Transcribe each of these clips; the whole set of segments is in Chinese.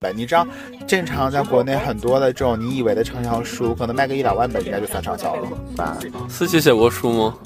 本。你知道，正常在国内很多的这种你以为的畅销书，可能卖个一两万本应该就算畅销了吧？思琪写过书吗？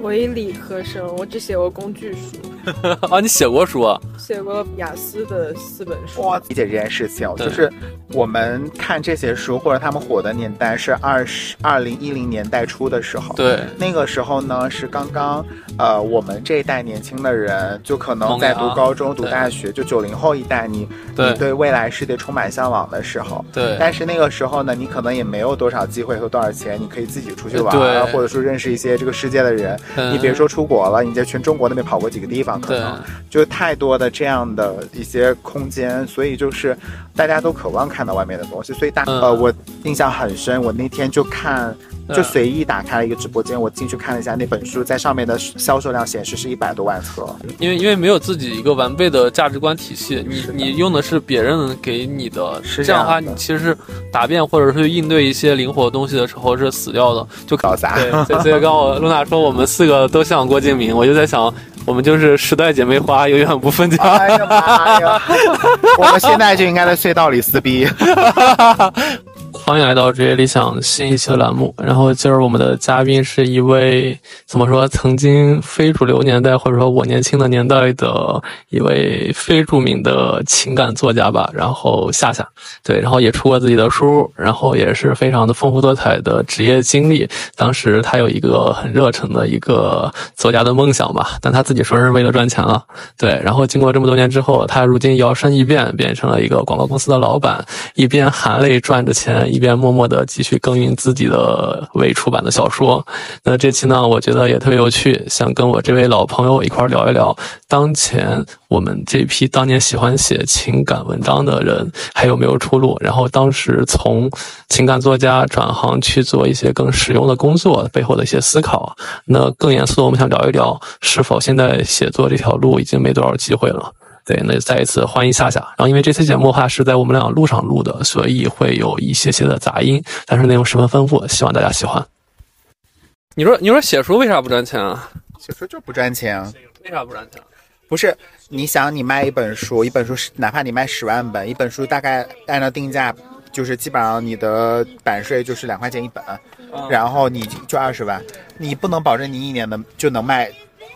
我一理科生，我只写过工具书。啊，你写过书啊？写过雅思的四本书。我理解这件事情，就是我们看这些书或者他们火的年代是二十二零一零年代初的时候。对，那个时候呢是刚刚呃我们这一代年轻的人就可能在读高中、读大学，就九零后一代，你你对未来世界充满向往的时候。对。但是那个时候呢，你可能也没有多少机会和多少钱，你可以自己出去玩，或者说认识一些这个世界的人。你别说出国了，你在全中国那边跑过几个地方，可能就太多的这样的一些空间，所以就是大家都渴望看到外面的东西。所以大呃，我印象很深，我那天就看，就随意打开了一个直播间，我进去看了一下那本书，在上面的销售量显示是一百多万册。因为因为没有自己一个完备的价值观体系，你你用的是别人给你的，这样的话你其实是答辩或者是应对一些灵活的东西的时候是死掉的，就搞砸。对，所以刚我露娜说我们四个。都像郭敬明，我就在想，我们就是时代姐妹花，永远不分家。哎呀妈呀！我们现在就应该在隧道里撕逼。欢迎来到职业理想新一期的栏目。然后今儿我们的嘉宾是一位怎么说？曾经非主流年代或者说我年轻的年代的一位非著名的情感作家吧。然后夏夏，对，然后也出过自己的书，然后也是非常的丰富多彩的职业经历。当时他有一个很热诚的一个作家的梦想吧，但他自己说是为了赚钱了。对，然后经过这么多年之后，他如今摇身一变，变成了一个广告公司的老板，一边含泪赚着钱。一边默默的继续耕耘自己的未出版的小说。那这期呢，我觉得也特别有趣，想跟我这位老朋友一块聊一聊，当前我们这批当年喜欢写情感文章的人还有没有出路？然后当时从情感作家转行去做一些更实用的工作背后的一些思考。那更严肃的，我们想聊一聊，是否现在写作这条路已经没多少机会了？对，那再一次欢迎夏夏。然后，因为这期节目的话是在我们俩路上录的，所以会有一些些的杂音，但是内容十分丰富，希望大家喜欢。你说，你说写书为啥不赚钱啊？写书就不赚钱。为啥不赚钱？不是，你想，你卖一本书，一本书是哪怕你卖十万本，一本书大概按照定价，就是基本上你的版税就是两块钱一本，然后你就二十万，你不能保证你一年能就能卖，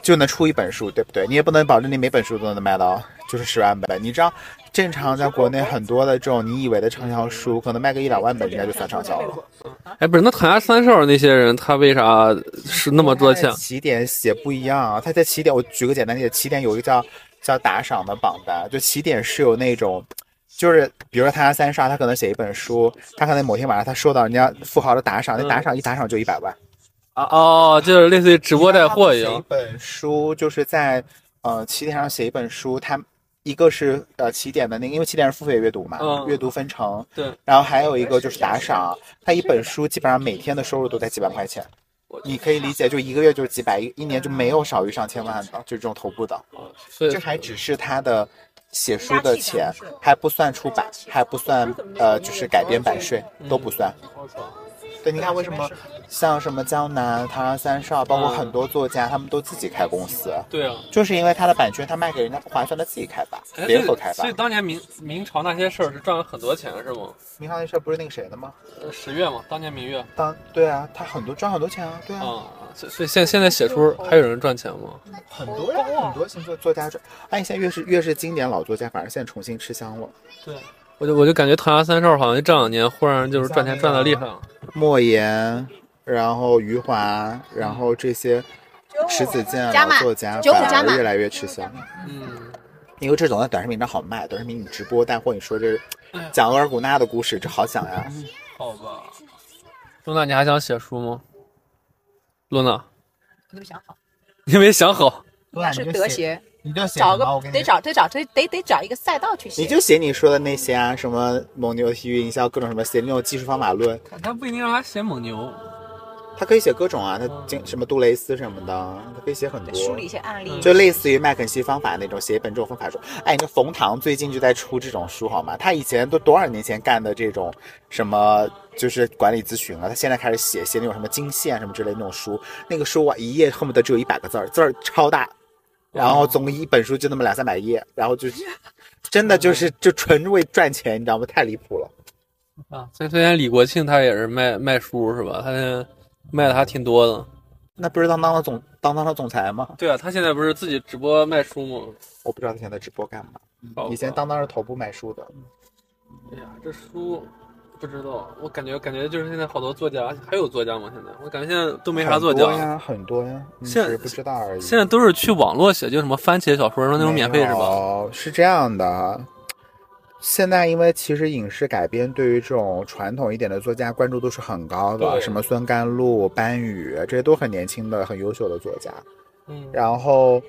就能出一本书，对不对？你也不能保证你每本书都能卖到。就是十万本，你知道，正常在国内很多的这种你以为的畅销书，可能卖个一两万本应该就算畅销了。哎，不是，那唐家三少那些人，他为啥是那么多钱？起点写不一样啊，他在起点，我举个简单例子，起点有一个叫叫打赏的榜单，就起点是有那种，就是比如说唐家三少，他可能写一本书，他可能某天晚上他收到人家富豪的打赏，那打赏一打赏就一百万。啊哦，就是类似于直播带货一样。一本书就是在呃起点上写一本书，它。一个是呃起点的那个，因为起点是付费阅读嘛，阅读分成。对。然后还有一个就是打赏，他一本书基本上每天的收入都在几万块钱，你可以理解，就一个月就是几百，一一年就没有少于上千万的，就这种头部的。这还只是他的写书的钱，还不算出版，还不算呃就是改编版税都不算。对，你看为什么像什么江南、唐人三少，包括很多作家，他们都自己开公司。对啊，就是因为他的版权他卖给人家不划算，他自己开发，联合开发。所以当年明明朝那些事儿是赚了很多钱，是吗？明朝那事儿不是那个谁的吗？十月嘛，当年明月。当对啊，他很多赚很多钱啊，对啊。啊，所以现现在写书还有人赚钱吗？很多呀，很多新作作家赚。哎，现在越是越是经典老作家，反而现在重新吃香了。对。我就我就感觉唐家三少好像这两年忽然就是赚钱赚的厉害了。莫言，然后余华，然后这些迟子建老作家反而越来越吃香。嗯，因为这种在短视频上好卖，短视频你直播带货，你说这讲额尔古纳的故事，这好讲呀。好吧，露娜，你还想写书吗？露娜，你没想好？你没想好？是德协。你就找个得找得找得得得找一个赛道去写。你就写你说的那些啊，什么蒙牛体育营销各种什么，写那种技术方法论。他不一定让他写蒙牛，他可以写各种啊，他经什么杜蕾斯什么的，他可以写很多。梳理一些案例，就类似于麦肯锡方法那种，写一本这种方法书。哎，那冯唐最近就在出这种书好吗？他以前都多少年前干的这种什么就是管理咨询了，他现在开始写写那种什么经线什么之类那种书，那个书啊一页恨不得只有一百个字儿，字儿超大。然后总一本书就那么两三百页，然后就真的就是 就纯为赚钱，你知道吗？太离谱了。啊，所以昨天李国庆他也是卖卖书是吧？他卖的还挺多的。那不是当当的总当当的总裁吗？对啊，他现在不是自己直播卖书吗？我不知道他现在直播干嘛。以前当当是头部卖书的。哎呀，这书不知道，我感觉感觉就是现在好多作家，还有作家吗？现在我感觉现在都没啥作家呀，很多呀，现在不知道而已。现在都是去网络写，就什么番茄小说那种免费是吧？哦，是这样的。现在因为其实影视改编对于这种传统一点的作家关注度是很高的，什么孙甘露、班宇这些都很年轻的、很优秀的作家。嗯，然后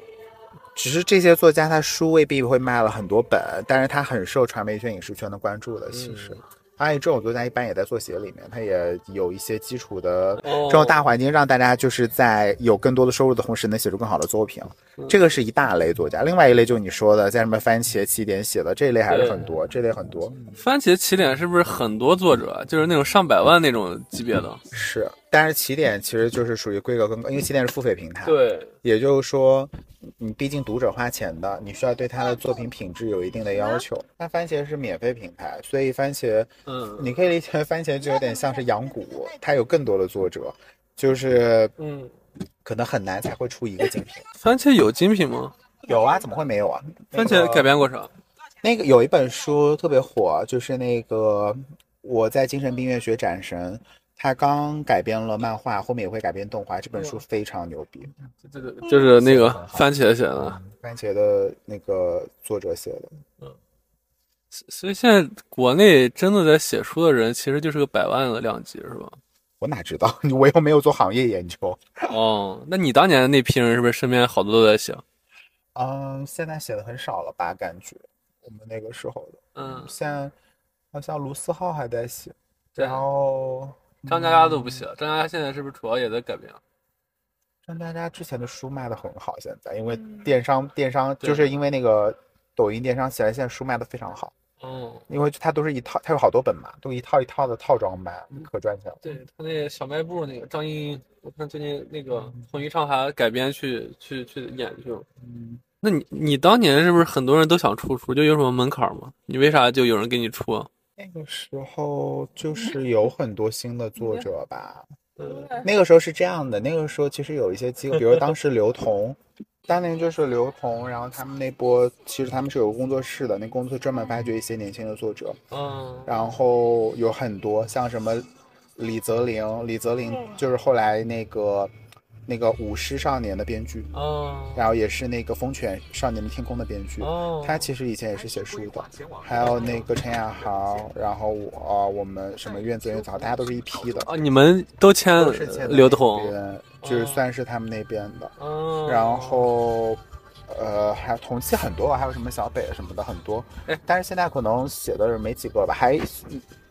只是这些作家他书未必会卖了很多本，但是他很受传媒圈、影视圈的关注的。其实。而且这种作家一般也在作协里面，他也有一些基础的这种大环境，让大家就是在有更多的收入的同时，能写出更好的作品。这个是一大类作家，另外一类就是你说的，在什么番茄起点写的这一类还是很多，这类很多。番茄起点是不是很多作者，就是那种上百万那种级别的？是，但是起点其实就是属于规格更高，因为起点是付费平台。对，也就是说。你毕竟读者花钱的，你需要对他的作品品质有一定的要求。那番茄是免费平台，所以番茄，嗯，你可以理解番茄就有点像是养蛊，它有更多的作者，就是，嗯，可能很难才会出一个精品。番茄有精品吗？有啊，怎么会没有啊？番茄改编过啥？那个有一本书特别火，就是那个我在精神病院学斩神。他刚改编了漫画，后面也会改编动画。这本书非常牛逼，这个就是那个番茄写的，番茄的那个作者写的。嗯，所以现在国内真的在写书的人，其实就是个百万的量级，是吧？我哪知道？我又没有做行业研究。哦，那你当年的那批人是不是身边好多都在写？嗯，现在写的很少了吧？感觉我们那个时候的，嗯，现在好像卢思浩还在写，然后。张嘉佳都不写了，张嘉佳现在是不是主要也在改编？张嘉佳之前的书卖的很好，现在因为电商，电商就是因为那个抖音电商起来，现在书卖的非常好。哦，因为它都是一套，它有好多本嘛，都一套一套的套装卖，可赚钱了。对他那小卖部那个张英英，我看最近那个彭昱畅还改编去去去演去了。嗯，那你你当年是不是很多人都想出书？就有什么门槛吗？你为啥就有人给你出？啊？那个时候就是有很多新的作者吧，那个时候是这样的，那个时候其实有一些机构，比如当时刘同，当年就是刘同，然后他们那波其实他们是有工作室的，那工作室专门发掘一些年轻的作者，嗯，然后有很多像什么李泽林，李泽林就是后来那个。那个舞狮少年的编剧，哦，然后也是那个风犬少年的天空的编剧，哦，他其实以前也是写书的，还有那个陈亚豪，然后我，我们什么苑子苑草，大家都是一批的。啊，你们都签刘同，就是算是他们那边的，然后，呃，还有同期很多，还有什么小北什么的很多，哎，但是现在可能写的人没几个吧，还。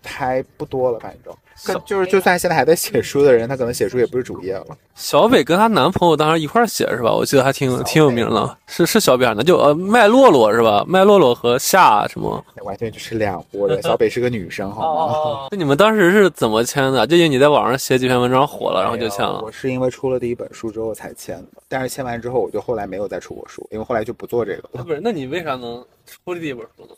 还不多了，反正，就是，就算现在还在写书的人，他可能写书也不是主业了。小北跟她男朋友当时一块写是吧？我记得还挺挺有名的，是是小北的，就呃麦洛洛是吧？麦洛洛和夏什么？完全就是两拨人。小北是个女生，好吗？那你们当时是怎么签的？就因为你在网上写几篇文章火了，然后就签了。我是因为出了第一本书之后才签的，但是签完之后我就后来没有再出过书，因为后来就不做这个了。不是，那你为啥能出第一本书呢？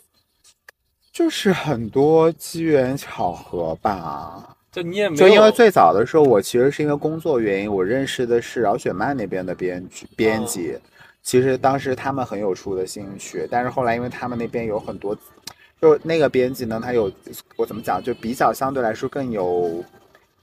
就是很多机缘巧合吧，就你也没就因为最早的时候，我其实是因为工作原因，我认识的是饶雪漫那边的编剧编辑，其实当时他们很有出的兴趣，但是后来因为他们那边有很多，就那个编辑呢，他有我怎么讲，就比较相对来说更有。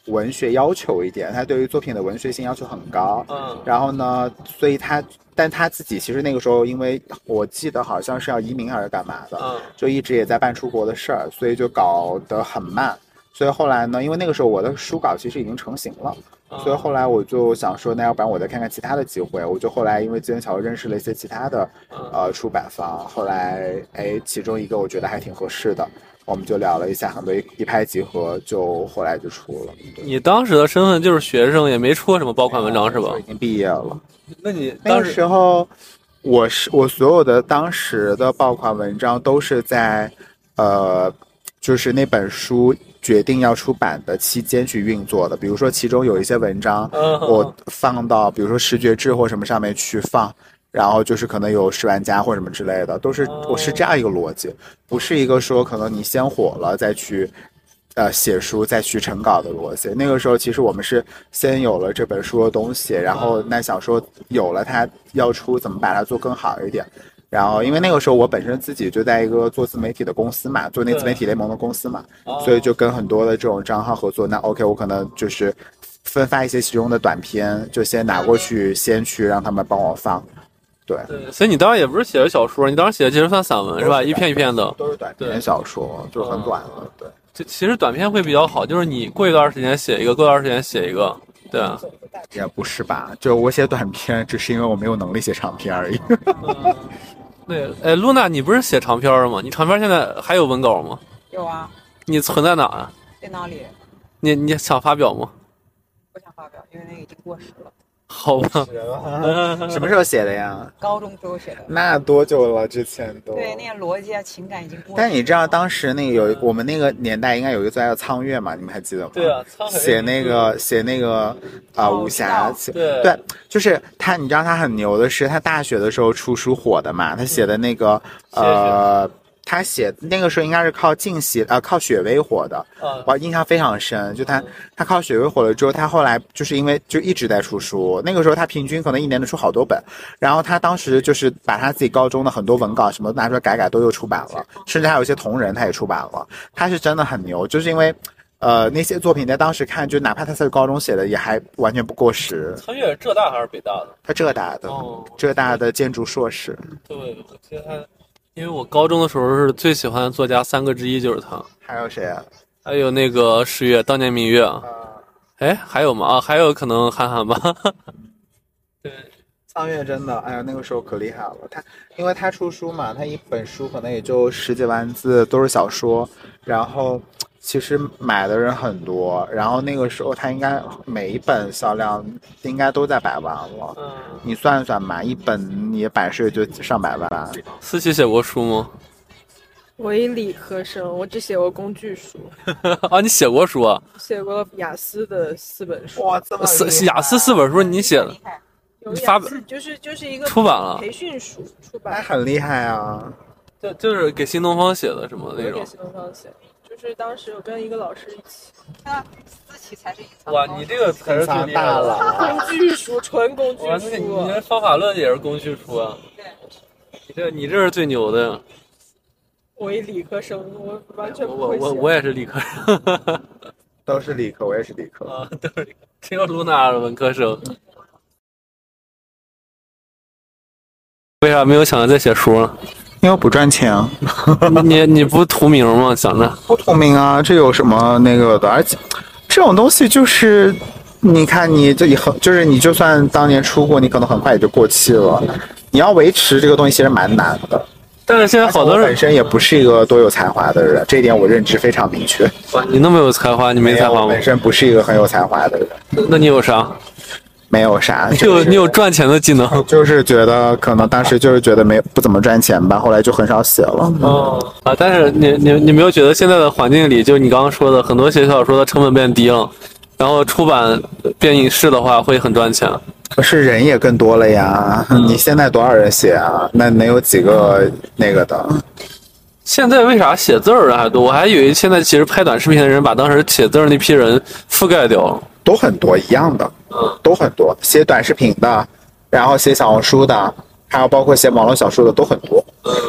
文学要求一点，他对于作品的文学性要求很高。嗯，然后呢，所以他，但他自己其实那个时候，因为我记得好像是要移民还是干嘛的，嗯，就一直也在办出国的事儿，所以就搞得很慢。所以后来呢，因为那个时候我的书稿其实已经成型了，所以后来我就想说，那要不然我再看看其他的机会。我就后来因为机缘巧合认识了一些其他的，呃，出版方。后来，哎，其中一个我觉得还挺合适的。我们就聊了一下，很多一拍即合，就后来就出了。你当时的身份就是学生，也没出过什么爆款文章是吧？已经毕业了。那你那个时候，我是我所有的当时的爆款文章都是在，呃，就是那本书决定要出版的期间去运作的。比如说，其中有一些文章，我放到比如说视觉志或什么上面去放。然后就是可能有十万加或者什么之类的，都是我是这样一个逻辑，不是一个说可能你先火了再去，呃写书再去成稿的逻辑。那个时候其实我们是先有了这本书的东西，然后那想说有了它要出，怎么把它做更好一点。然后因为那个时候我本身自己就在一个做自媒体的公司嘛，做那自媒体联盟的公司嘛，所以就跟很多的这种账号合作。那 OK，我可能就是分发一些其中的短片，就先拿过去，先去让他们帮我放。对，所以你当时也不是写的小说，你当时写的其实算散文是吧？一篇一篇的，都是短篇小说，就是很短的。对，就其实短篇会比较好，就是你过一段时间写一个，过一段时间写一个，对啊。也不是吧，就我写短篇，只是因为我没有能力写长篇而已。对，哎，露娜，你不是写长篇吗？你长篇现在还有文稿吗？有啊。你存在哪啊？电脑里。你你想发表吗？不想发表，因为那个已经过时了。好吧，什么时候写的呀？高中时候写的。那多久了？之前都。对，那个逻辑啊，情感已经过。但你知道当时那个有我们那个年代应该有一个作家叫苍月嘛？你们还记得吗？对啊，写那个写那个啊武侠，对对，就是他。你知道他很牛的是，他大学的时候出书火的嘛？他写的那个呃。他写那个时候应该是靠静喜呃靠雪薇火的，我印象非常深。就他他靠雪薇火了之后，他后来就是因为就一直在出书。那个时候他平均可能一年能出好多本。然后他当时就是把他自己高中的很多文稿什么拿出来改改，都又出版了。甚至还有一些同人他也出版了。他是真的很牛，就是因为，呃那些作品在当时看，就哪怕他在高中写的，也还完全不过时。他越浙大还是北大的？他浙大的，浙大的建筑硕士。对，我记得他。因为我高中的时候是最喜欢的作家三个之一就是他，还有谁啊？还有那个十月当年明月啊，哎，还有吗？啊，还有可能韩寒吧。对，苍月真的，哎呀，那个时候可厉害了。他因为他出书嘛，他一本书可能也就十几万字，都是小说，然后。其实买的人很多，然后那个时候他应该每一本销量应该都在百万了。嗯，你算一算嘛，一本你百税就上百万。思琪写过书吗？我一理科生，我只写过工具书。啊，你写过书啊？写过雅思的四本书。哇，这么四雅思四本书你写的？发本就是就是一个出版了培训书出版，很厉害啊！就就是给新东方写的什么那种？给新东方写。就是当时我跟一个老师一起，那私企才是隐藏。哇，你这个才是最大了。工具书，纯工具书。你这方法论也是工具书啊？对。你这你这是最牛的。我一理科生，我完全不会我我我也是理科生。都是理科，我也是理科。啊，都是理科。只有露娜是文科生。为啥没有想着再写书呢？因为不赚钱啊，你你不图名吗？想着不图名啊，这有什么那个的？而且这种东西就是，你看你这以后就是你就算当年出过，你可能很快也就过期了。你要维持这个东西其实蛮难的。但是现在好多人本身也不是一个多有才华的人，这一点我认知非常明确。哇，你那么有才华，你没才华吗？本身不是一个很有才华的人，那你有啥？没有啥，就你有赚钱的技能，就是觉得可能当时就是觉得没不怎么赚钱吧，后来就很少写了。哦啊，但是你你你没有觉得现在的环境里，就你刚刚说的很多写小说的成本变低了，然后出版变影视的话会很赚钱。可是人也更多了呀，你现在多少人写啊？那能有几个那个的？现在为啥写字儿的还多？我还以为现在其实拍短视频的人把当时写字儿那批人覆盖掉了。都很多一样的，嗯，都很多。写短视频的，然后写小红书的，还有包括写网络小说的都很多。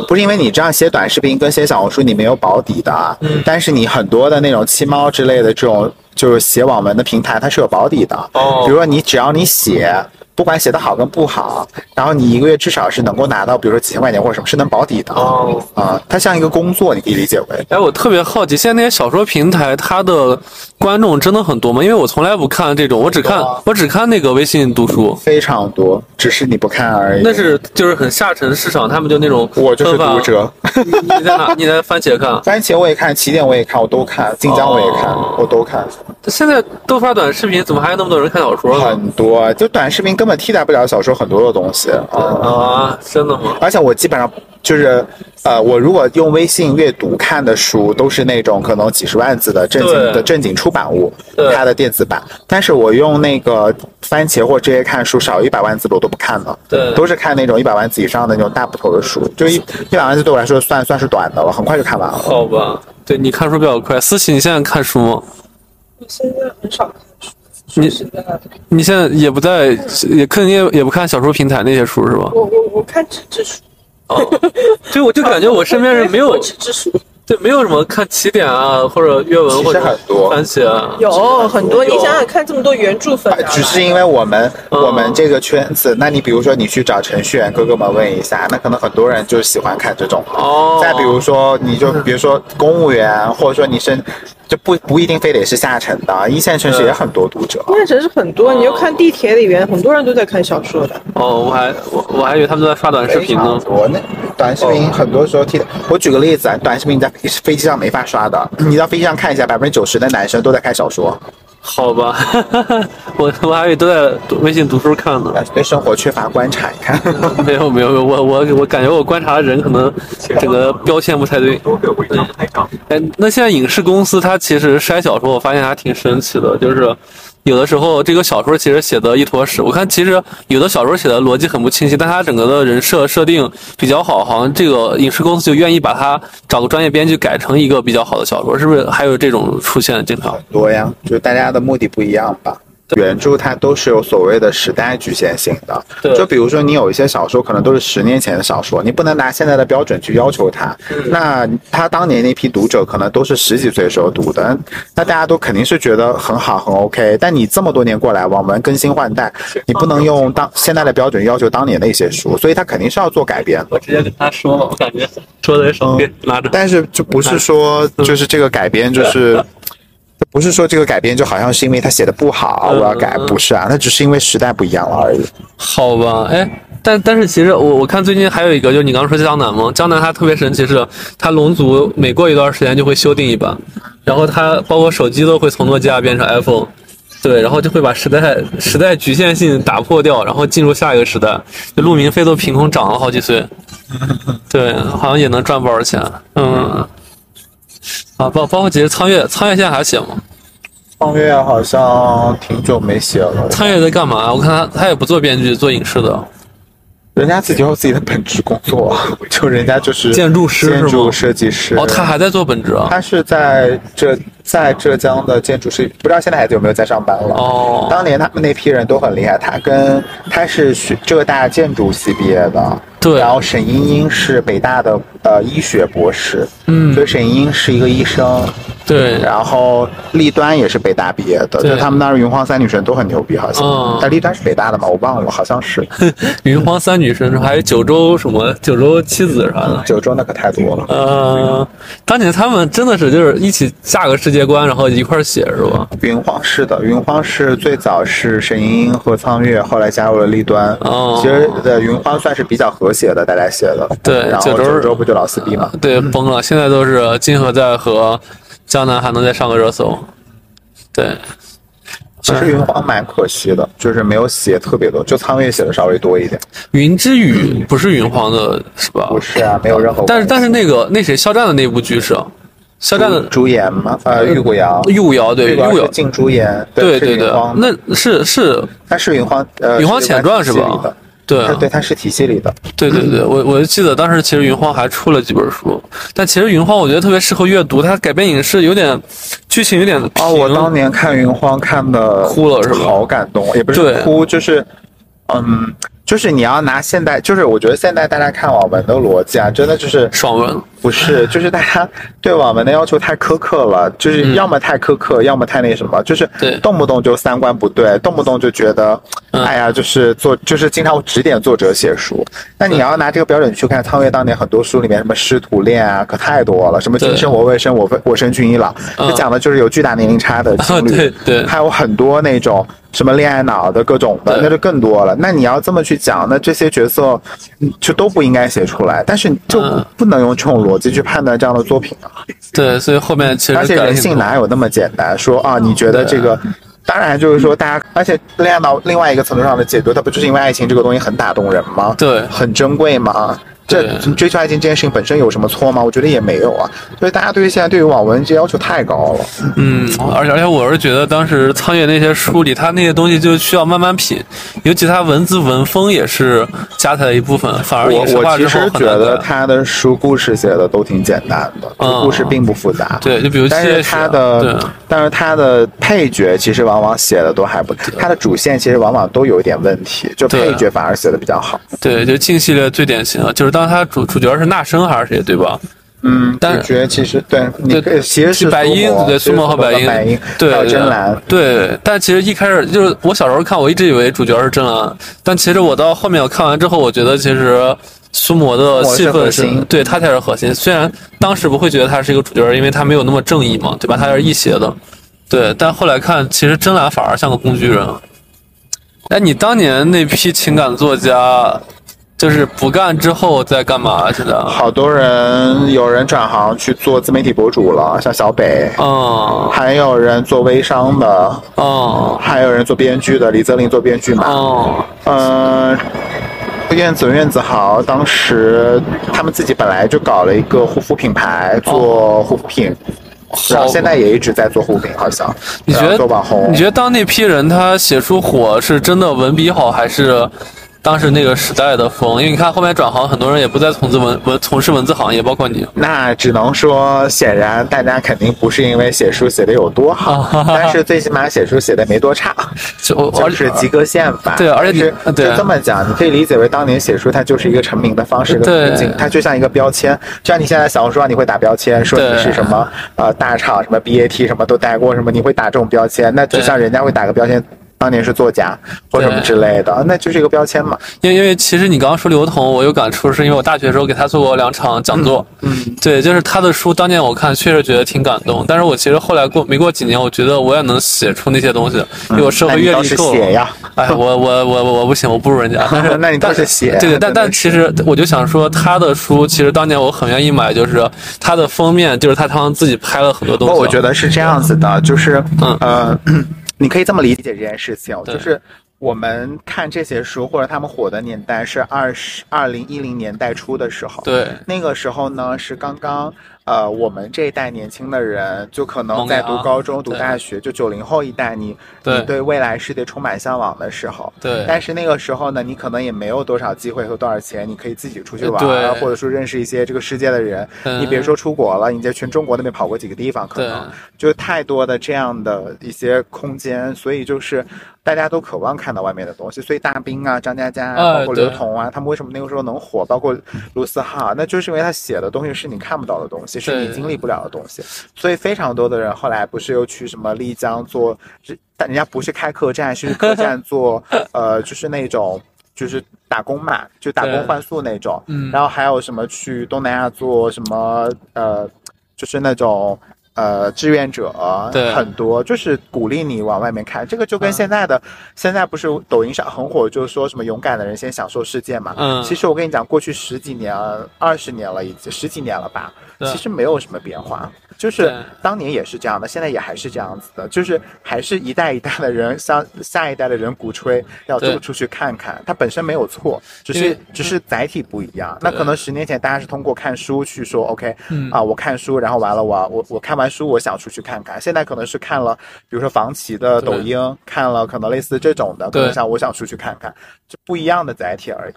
不是因为你这样写短视频跟写小红书你没有保底的，嗯，但是你很多的那种七猫之类的这种就是写网文的平台，它是有保底的。哦，比如说你只要你写。不管写的好跟不好，然后你一个月至少是能够拿到，比如说几千块钱或者什么，是能保底的。哦，啊，它像一个工作，你可以理解为。哎，我特别好奇，现在那些小说平台，它的观众真的很多吗？因为我从来不看这种，我只看我只看那个微信读书，非常多，只是你不看而已。那是就是很下沉市场，他们就那种。我就是读者。你在哪？你在番茄看？番茄我也看，起点我也看，我都看，晋江我也看，我都看。现在都发短视频，怎么还有那么多人看小说？很多，就短视频根本替代不了小说很多的东西啊！真的吗？而且我基本上就是呃，我如果用微信阅读看的书，都是那种可能几十万字的正经的正经出版物，它的电子版。但是我用那个番茄或这些看书，少一百万字的我都不看了，对，都是看那种一百万字以上的那种大部头的书，就一一百万字对我来说算算是短的了，很快就看完了。好吧，对你看书比较快。思琪，你现在看书吗？我现在很少。你你现在也不在，也肯定也也不看小说平台那些书是吧？我我我看纸质书。哦，对，我就感觉我身边人没有纸质书。对，没有什么看起点啊，或者阅文或者番茄啊，有很多。你想想看，这么多原著粉，只是因为我们我们这个圈子。那你比如说，你去找程序员哥哥们问一下，那可能很多人就喜欢看这种。哦。再比如说，你就比如说公务员，或者说你是。就不不一定非得是下沉的，一线城市也很多读者。一线城市很多，你就看地铁里边，很多人都在看小说的。哦，我还我我还以为他们都在刷短视频呢。我那短视频很多时候替我举个例子啊，短视频在飞机上没法刷的，你到飞机上看一下，百分之九十的男生都在看小说。好吧，我我还以为都在微信读书看呢。对生活缺乏观察，你看。没有没有，我我我感觉我观察的人可能这个标签不太对。哎，那现在影视公司它其实筛小说，我发现还挺神奇的，就是。有的时候，这个小说其实写的一坨屎。我看其实有的小说写的逻辑很不清晰，但他整个的人设设定比较好，好像这个影视公司就愿意把它找个专业编剧改成一个比较好的小说，是不是？还有这种出现经常很多呀，就大家的目的不一样吧。原著它都是有所谓的时代局限性的，就比如说你有一些小说可能都是十年前的小说，你不能拿现在的标准去要求它。那他当年那批读者可能都是十几岁时候读的，那大家都肯定是觉得很好很 OK。但你这么多年过来，网文更新换代，你不能用当现在的标准要求当年的一些书，所以他肯定是要做改编。我直接跟他说，我感觉说的也少，拿着。但是就不是说就是这个改编就是。不是说这个改编就好像是因为他写的不好，我要改，不是啊，那只是因为时代不一样了而已。好吧，哎，但但是其实我我看最近还有一个，就是你刚刚说江南吗？江南它特别神奇，是它龙族每过一段时间就会修订一版，然后它包括手机都会从诺基亚变成 iPhone，对，然后就会把时代时代局限性打破掉，然后进入下一个时代。就陆明飞都凭空长了好几岁，对，好像也能赚不少钱，嗯。啊，包包括其实苍月，苍月现在还写吗？苍月好像挺久没写了。苍月在干嘛？我看他，他也不做编剧，做影视的。人家自己有自己的本职工作，就人家就是建筑师、建筑设计师。哦，他还在做本职啊？他是在浙在浙江的建筑师，不知道现在还有没有在上班了。哦，当年他们那批人都很厉害，他跟他是学浙大建筑系毕业的。对，然后沈英英是北大的呃医学博士，嗯，所以沈英英是一个医生，对，然后立端也是北大毕业的，就他们那儿云荒三女神都很牛逼，好像，但立端是北大的嘛？我忘了，好像是。云荒三女神还有九州什么九州七子啥的，九州那可太多了。呃，当年他们真的是就是一起下个世界观，然后一块写是吧？云荒是的，云荒是最早是沈英英和苍月，后来加入了立端。哦，其实的云荒算是比较和。谐的大家写的，对，然后九州不就老四逼吗？对，崩了。现在都是金河在和江南还能再上个热搜。对，其实云荒蛮可惜的，就是没有写特别多，就苍月写的稍微多一点。云之羽不是云荒的，是吧？不是啊，没有任何。但是但是那个那谁肖战的那部剧是肖战的主演吗？呃，玉骨遥。玉骨遥对，玉骨遥镜朱颜。对对对，那是是，他是云荒呃，云荒前传是吧？对，对，它是体系里的。对对对，我我就记得当时其实云荒还出了几本书，但其实云荒我觉得特别适合阅读，它改编影视有点剧情有点啊，我当年看云荒看的哭了是吧？好感动，也不是哭，就是嗯。就是你要拿现代，就是我觉得现在大家看网文的逻辑啊，真的就是爽文，不是，就是大家对网文的要求太苛刻了，就是要么太苛刻，要么太那什么，就是动不动就三观不对，动不动就觉得，哎呀，就是作，就是经常指点作者写书。那你要拿这个标准去看苍月当年很多书里面什么师徒恋啊，可太多了，什么今生我未生，我我生君已老，就讲的就是有巨大年龄差的情侣，对对，还有很多那种。什么恋爱脑的各种的，那就更多了。那你要这么去讲，那这些角色就都不应该写出来。但是就不能用这种逻辑去判断这样的作品啊。对，所以后面其实而且人性哪有那么简单？说啊，你觉得这个，当然就是说大家，而且恋爱到另外一个层次上的解读，它不就是因为爱情这个东西很打动人吗？对，很珍贵吗？这追求爱情这件事情本身有什么错吗？我觉得也没有啊。所以大家对于现在对于网文这要求太高了。嗯，而且而且我是觉得当时苍月那些书里，他那些东西就需要慢慢品，尤其他文字文风也是加起来一部分。反而我我其实觉得他的书故事写的都挺简单的，故事并不复杂。对，就比如但是他的但是他的配角其实往往写的都还不，他的主线其实往往都有一点问题，就配角反而写的比较好。对，就静系列最典型，就是当他主主角是纳生还是谁，对吧？嗯，主角其实对，对，其实是白鹰，对，苏沫和白鹰，白对，还有真蓝，对。但其实一开始就是我小时候看，我一直以为主角是真蓝，但其实我到后面我看完之后，我觉得其实苏魔的戏份是，对他才是核心。虽然当时不会觉得他是一个主角，因为他没有那么正义嘛，对吧？他是义邪的，对。但后来看，其实真蓝反而像个工具人。哎，你当年那批情感作家。就是不干之后在干嘛？现在好多人，有人转行去做自媒体博主了，像小北，嗯，还有人做微商的，嗯，还有人做编剧的，李泽林做编剧嘛，哦，嗯，苑子苑子豪当时他们自己本来就搞了一个护肤品牌，做护肤品，好，现在也一直在做护肤品，好像。你觉得做网红？你觉得当那批人他写出火是真的文笔好，还是？当时那个时代的风，因为你看后面转行，很多人也不再从事文文从事文字行业，包括你。那只能说，显然大家肯定不是因为写书写的有多好，但是最起码写书写的没多差，就就是及格线吧。对，而且是就这么讲，你可以理解为当年写书它就是一个成名的方式跟途径，它就像一个标签，就像你现在小红书上你会打标签，说你是什么呃大厂，什么 BAT 什么都待过，什么你会打这种标签，那就像人家会打个标签。当年是作家或什么之类的，那就是一个标签嘛。因为因为其实你刚刚说刘同，我有感触，是因为我大学时候给他做过两场讲座。嗯，对，就是他的书，当年我看确实觉得挺感动。但是我其实后来过没过几年，我觉得我也能写出那些东西，因为我社会阅历够。写呀！哎，我我我我不行，我不如人家。那你倒是写。对 对，但但其实我就想说，他的书其实当年我很愿意买，就是他的封面，就是他他自己拍了很多东西。我觉得是这样子的，就是嗯呃。你可以这么理解这件事情，就是我们看这些书或者他们火的年代是二十二零一零年代初的时候，对，那个时候呢是刚刚。呃，我们这一代年轻的人，就可能在读高中、读大学，就九零后一代，你你对未来世界充满向往的时候，对。但是那个时候呢，你可能也没有多少机会和多少钱，你可以自己出去玩，或者说认识一些这个世界的人。你别说出国了，你在全中国那边跑过几个地方，可能就太多的这样的一些空间，所以就是大家都渴望看到外面的东西。所以大兵啊、张嘉佳啊，包括刘同啊，他们为什么那个时候能火？包括卢思浩，那就是因为他写的东西是你看不到的东西。是你经历不了的东西，所以非常多的人后来不是又去什么丽江做，但人家不是开客栈，是客栈做，呃，就是那种就是打工嘛，就打工换宿那种。嗯。然后还有什么去东南亚做什么，呃，就是那种呃志愿者，很多就是鼓励你往外面看。这个就跟现在的现在不是抖音上很火，就是说什么勇敢的人先享受世界嘛。嗯。其实我跟你讲，过去十几年、二十年了，已经十几年了吧。其实没有什么变化，就是当年也是这样的，现在也还是这样子的，就是还是一代一代的人像 下一代的人鼓吹要走出去看看，它本身没有错，只是只是载体不一样。那可能十年前大家是通过看书去说 OK，啊，我看书，然后完了我我我看完书我想出去看看。现在可能是看了，比如说房企的抖音，看了可能类似这种的，可能想我想出去看看，就不一样的载体而已。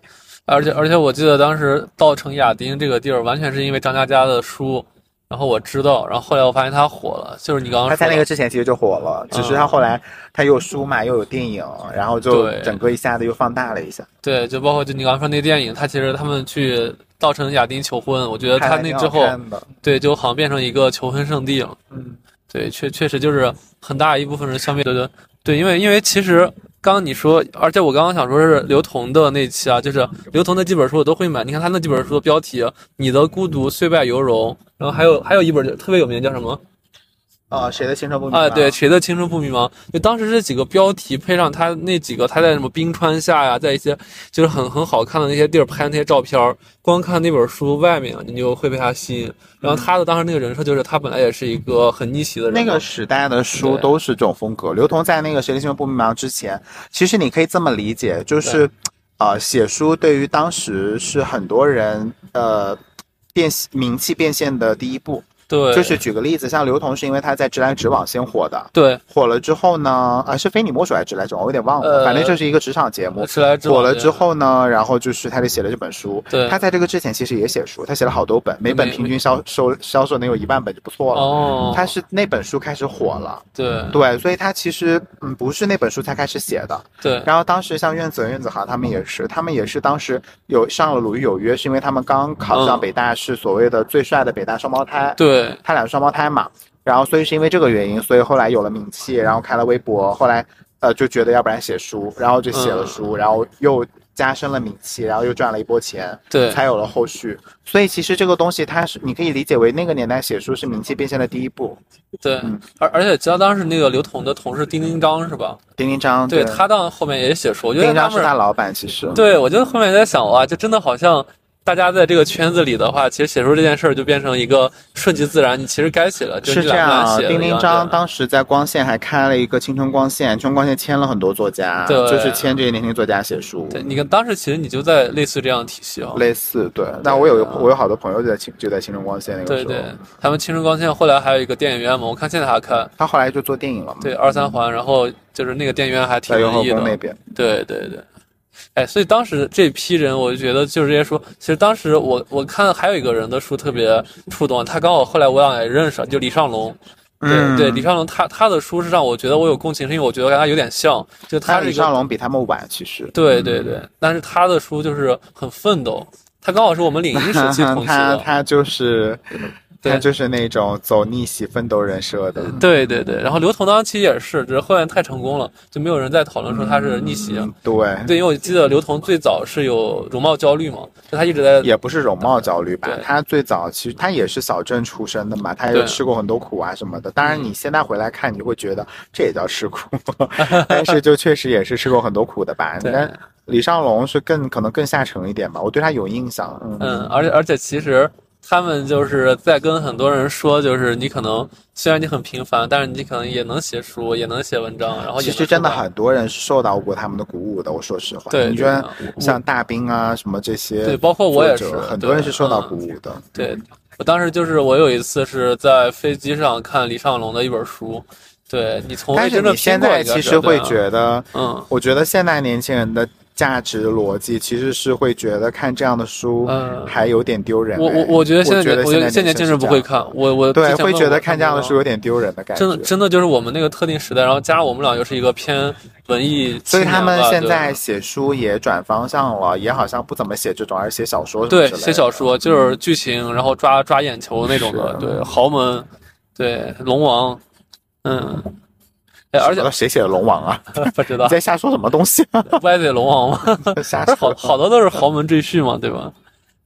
而且而且，我记得当时稻城亚丁这个地儿，完全是因为张嘉佳的书，然后我知道，然后后来我发现他火了，就是你刚刚他在那个之前其实就火了，只是他后来他又书嘛，又有电影，然后就整个一下子又放大了一下。对，就包括就你刚刚说那电影，他其实他们去稻城亚丁求婚，我觉得他那之后，对，就好像变成一个求婚圣地了。嗯，对，确确实就是很大一部分人消灭的，对，因为因为其实。刚你说，而且我刚刚想说是刘同的那期啊，就是刘同那几本书我都会买。你看他那几本书的标题，《你的孤独虽败犹荣》，然后还有还有一本特别有名，叫什么？啊，谁的青春不迷茫？啊，对，谁的青春不迷茫？就当时这几个标题配上他那几个他在什么冰川下呀，在一些就是很很好看的那些地儿拍的那些照片，光看那本书外面你就会被他吸引。然后他的当时那个人设就是他本来也是一个很逆袭的人。那个时代的书都是这种风格。刘同在那个谁的青春不迷茫之前，其实你可以这么理解，就是。呃，写书对于当时是很多人呃变名气变现的第一步。对，就是举个例子，像刘同是因为他在直来直往先火的，对，火了之后呢，啊是非你莫属还是直来直往，我有点忘了，反正就是一个职场节目，直来直。往。火了之后呢，然后就是他就写了这本书，对，他在这个之前其实也写书，他写了好多本，每本平均销售销售能有一万本就不错了，哦，他是那本书开始火了，对。对，所以他其实嗯不是那本书才开始写的，对，然后当时像苑子、苑子豪他们也是，他们也是当时有上了《鲁豫有约》，是因为他们刚考上北大，是所谓的最帅的北大双胞胎，对他俩是双胞胎。嘛，然后所以是因为这个原因，所以后来有了名气，然后开了微博，后来呃就觉得要不然写书，然后就写了书，然后又加深了名气，然后又赚了一波钱，对，才有了后续。所以其实这个东西它是你可以理解为那个年代写书是名气变现的第一步。对，而而且知道当时那个刘同的同事丁丁章是吧？丁丁章，对他到后面也写书，我觉得丁章是他老板，其实。对，我觉得后面在想哇，就真的好像。大家在这个圈子里的话，其实写书这件事儿就变成一个顺其自然。你其实该写了，是这样。丁丁章当时在光线还开了一个青春光线，青春光线签了很多作家，对就是签这些年轻作家写书。对，你看当时其实你就在类似这样体系啊。类似对，那我有我有好多朋友就在青就在青春光线那个时候。对对，他们青春光线后来还有一个电影院嘛，我看现在还看。他后来就做电影了嘛。对，二三环，然后就是那个电影院还挺有意的。那边。对对对。哎，所以当时这批人，我就觉得就是这些书。其实当时我我看还有一个人的书特别触动，他刚好后来我俩也认识，就李尚龙。对对，李尚龙他他的书是让我觉得我有共情，是因为我觉得跟他有点像。就他李尚龙比他们晚，其实。对对对，但是他的书就是很奋斗，他刚好是我们领英时期同期的。他他就是。他就是那种走逆袭奋斗人设的，对对对。然后刘同当其实也是，只是后面太成功了，就没有人在讨论说他是逆袭。对对，因为我记得刘同最早是有容貌焦虑嘛，就他一直在也不是容貌焦虑吧，他最早其实他也是小镇出身的嘛，他也吃过很多苦啊什么的。当然你现在回来看，你会觉得这也叫吃苦，但是就确实也是吃过很多苦的吧。但李尚龙是更可能更下沉一点吧，我对他有印象。嗯，而且而且其实。他们就是在跟很多人说，就是你可能虽然你很平凡，但是你可能也能写书，也能写文章，然后其实真的很多人是受到过他们的鼓舞的。我说实话，对，你觉得像大兵啊什么这些，对，包括我也是，很多人是受到鼓舞的。对，我当时就是我有一次是在飞机上看李尚龙的一本书，对你从但是你现在其实会觉得，嗯，我觉得现在年轻人的。价值逻辑其实是会觉得看这样的书，嗯，还有点丢人。我我我觉得现在我觉得现在年轻人不会看，我我对会觉得看这样的书有点丢人的感觉。真的真的就是我们那个特定时代，然后加上我们俩又是一个偏文艺，所以他们现在写书也转方向了，也好像不怎么写这种，而写小说。对，写小说就是剧情，然后抓抓眼球那种的。对，豪门，对龙王，嗯。哎，而且谁写的龙王啊？不知道你在瞎说什么东西？歪嘴龙王吗？瞎说好好多都是豪门赘婿嘛，对吧？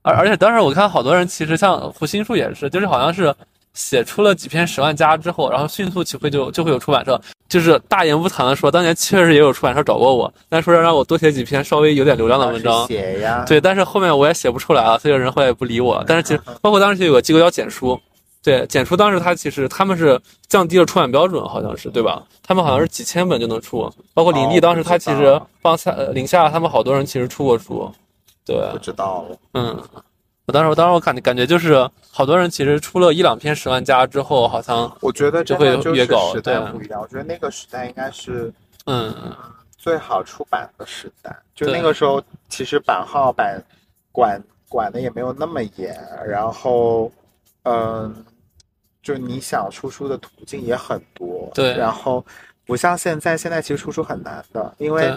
而而且当时我看好多人，其实像胡心树也是，就是好像是写出了几篇十万加之后，然后迅速起飞，就就会有出版社，就是大言不惭的说，当年确实也有出版社找过我，但说要让我多写几篇稍微有点流量的文章。写呀。对，但是后面我也写不出来了，所以人后来也不理我。但是其实包括当时有个机构要简书。对，简书当时他其实他们是降低了出版标准，好像是对吧？他们好像是几千本就能出，包括林立当时他其实帮下林下他们好多人其实出过书，对，不知道，嗯，我当时我当时我感感觉就是好多人其实出了一两篇十万加之后，好像我觉得就会越高，对，不一样。我觉得那个时代应该是嗯最好出版的时代，就那个时候其实版号版管管的也没有那么严，然后嗯。就你想出书的途径也很多，对，然后不像现在，现在其实出书很难的，因为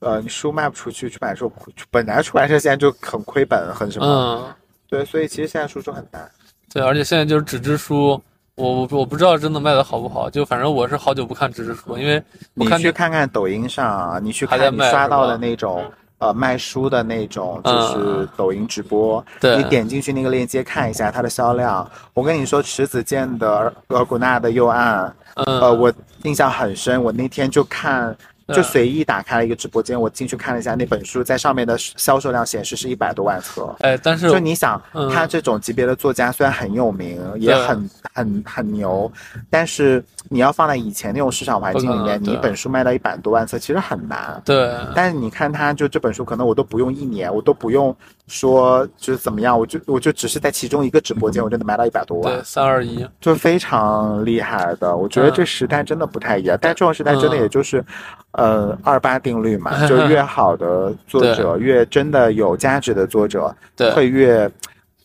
呃，你书卖不出去，出版社本来出版社现在就很亏本，很什么，嗯，对，所以其实现在出书很难，对，而且现在就是纸质书，我我我不知道真的卖的好不好，就反正我是好久不看纸质书，因为你去看看抖音上，你去看你刷到的那种。呃，卖书的那种，就是抖音直播，你点进去那个链接看一下它的销量。我跟你说，池子健的《额古纳的右岸》，呃，我印象很深。我那天就看就随意打开了一个直播间，我进去看了一下那本书，在上面的销售量显示是一百多万册。哎，但是就你想，他这种级别的作家虽然很有名，也很很很牛，但是你要放在以前那种市场环境里面，你一本书卖到一百多万册其实很难。对。但是你看，他就这本书，可能我都不用一年，我都不用说就是怎么样，我就我就只是在其中一个直播间，我就能卖到一百多万。对，三二一，就非常厉害的。我觉得这时代真的不太一样，但这种时代真的也就是。呃，二八定律嘛，就越好的作者，越真的有价值的作者，会越，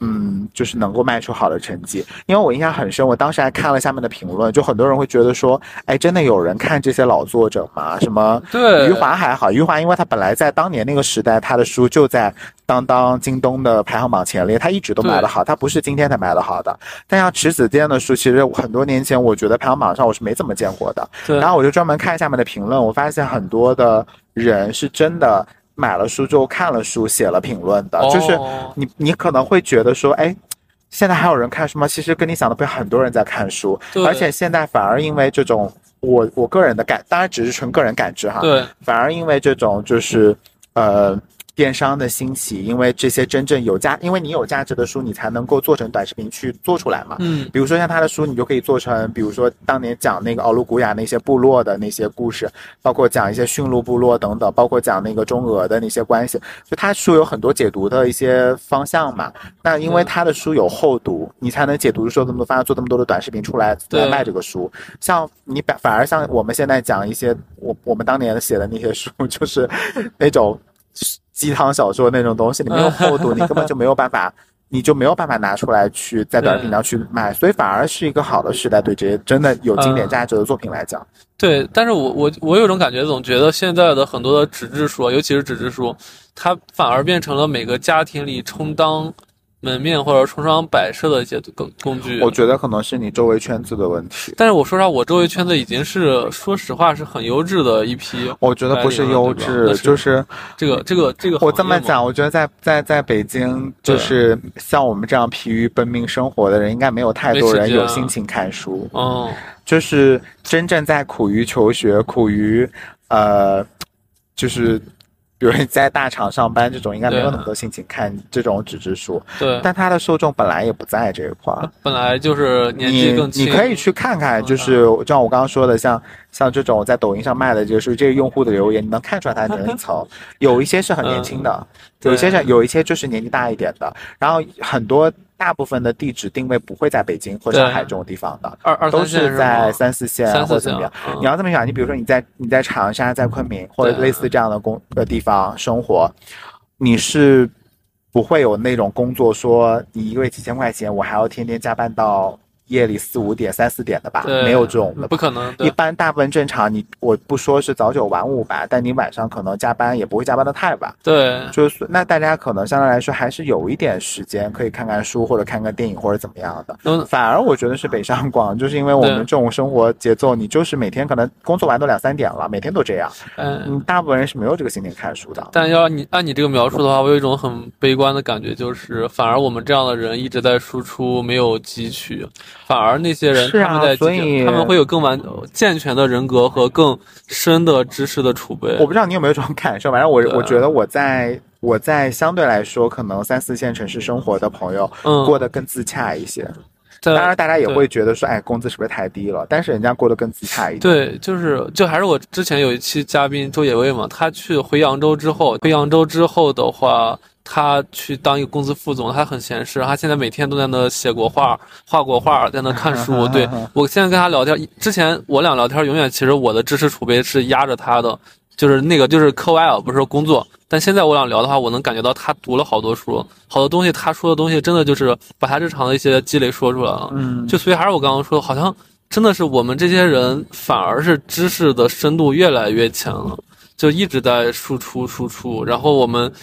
嗯，就是能够卖出好的成绩。因为我印象很深，我当时还看了下面的评论，就很多人会觉得说，哎，真的有人看这些老作者吗？什么？对，余华还好，余华因为他本来在当年那个时代，他的书就在。当当京东的排行榜前列，他一直都卖得好，他不是今天才卖得好的。但像池子健的书，其实很多年前我觉得排行榜上我是没怎么见过的。然后我就专门看下面的评论，我发现很多的人是真的买了书之后看了书写了评论的。就是你你可能会觉得说，哎，现在还有人看书吗？其实跟你想的不一样，很多人在看书，而且现在反而因为这种我我个人的感，当然只是纯个人感知哈。对，反而因为这种就是呃。电商的兴起，因为这些真正有价，因为你有价值的书，你才能够做成短视频去做出来嘛。嗯，比如说像他的书，你就可以做成，比如说当年讲那个奥鲁古雅那些部落的那些故事，包括讲一些驯鹿部落等等，包括讲那个中俄的那些关系，就他书有很多解读的一些方向嘛。那因为他的书有厚度，你才能解读出这么多方向，做这么多的短视频出来来卖这个书。像你反反而像我们现在讲一些我我们当年写的那些书，就是那种。鸡汤小说那种东西，你没有厚度，你根本就没有办法，你就没有办法拿出来去在短视频上去卖，所以反而是一个好的时代，对这些真的有经典价值的作品来讲。对，但是我我我有种感觉，总觉得现在的很多的纸质书，尤其是纸质书，它反而变成了每个家庭里充当。门面或者橱窗摆设的一些工工具，我觉得可能是你周围圈子的问题。但是我说实话，我周围圈子已经是说实话是很优质的一批。我觉得不是优质，就是这个这个这个。我这么讲，我觉得在在在北京，就是像我们这样疲于奔命生活的人，应该没有太多人有心情看书。哦，就是真正在苦于求学、苦于呃，就是。比如你在大厂上班，这种应该没有那么多心情看这种纸质书。对，但它的受众本来也不在这一块儿，本来就是年纪更轻。你可以去看看，就是像我刚刚说的，像像这种在抖音上卖的，就是这个用户的留言，你能看出来他年龄层，有一些是很年轻的，有一些是有一些就是年纪大一点的，然后很多。大部分的地址定位不会在北京或上海这种地方的，二二都是在三四线或者怎么样。你要这么想，你比如说你在你在长沙、在昆明或者类似这样的工的地方生活，你是不会有那种工作说你一个月几千块钱，我还要天天加班到。夜里四五点、三四点的吧，没有这种的，不可能。一般大部分正常，你我不说是早九晚五吧，但你晚上可能加班也不会加班的太晚。对，就是那大家可能相对来说还是有一点时间可以看看书或者看看电影或者怎么样的。嗯，反而我觉得是北上广，就是因为我们这种生活节奏，你就是每天可能工作完都两三点了，每天都这样。嗯，大部分人是没有这个心情看书的。但要你按你这个描述的话，我有一种很悲观的感觉，就是反而我们这样的人一直在输出，没有汲取。反而那些人，他们在所以他们会有更完健全的人格和更深的知识的储备。我不知道你有没有这种感受，反正我我觉得我在我在相对来说，可能三四线城市生活的朋友，过得更自洽一些。当然，大家也会觉得说，哎，工资是不是太低了？但是人家过得更自洽一点。对，就是就还是我之前有一期嘉宾周野薇嘛，他去回扬州之后，回扬州之后的话。他去当一个公司副总，他很闲适，他现在每天都在那写国画、画国画，在那看书。对我现在跟他聊天，之前我俩聊天，永远其实我的知识储备是压着他的，就是那个就是课外啊，不是工作。但现在我俩聊的话，我能感觉到他读了好多书，好多东西他说的东西真的就是把他日常的一些积累说出来了。嗯，就所以还是我刚刚说，好像真的是我们这些人反而是知识的深度越来越浅了，就一直在输出输出，然后我们。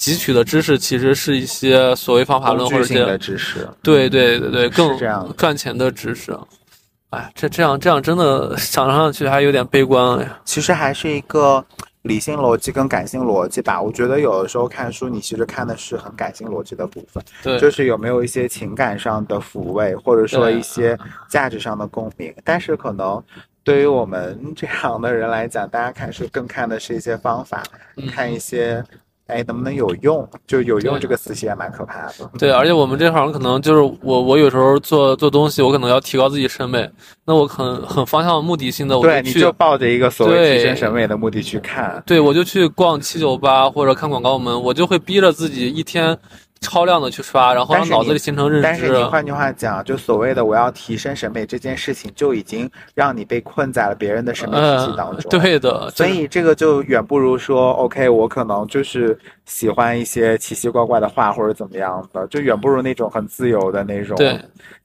汲取的知识其实是一些所谓方法论或者些知识，对对对对，更赚钱的知识。哎，这这样这样真的想上去还有点悲观呀。其实还是一个理性逻辑跟感性逻辑吧。我觉得有的时候看书，你其实看的是很感性逻辑的部分，对，就是有没有一些情感上的抚慰，或者说一些价值上的共鸣。但是可能。对于我们这样的人来讲，大家看是更看的是一些方法，看一些。哎，能不能有用？就有用这个词其实也蛮可怕的。对，而且我们这行可能就是我，我有时候做做东西，我可能要提高自己审美，那我很很方向目的性的，我对，你就抱着一个所谓提升审美的目的去看。对，我就去逛七九八或者看广告门，我就会逼着自己一天。超量的去刷，然后让脑子里形成认知。但是你换句话讲，就所谓的我要提升审美这件事情，就已经让你被困在了别人的审美体系当中。对的，所以这个就远不如说，OK，我可能就是喜欢一些奇奇怪怪的画或者怎么样的，就远不如那种很自由的那种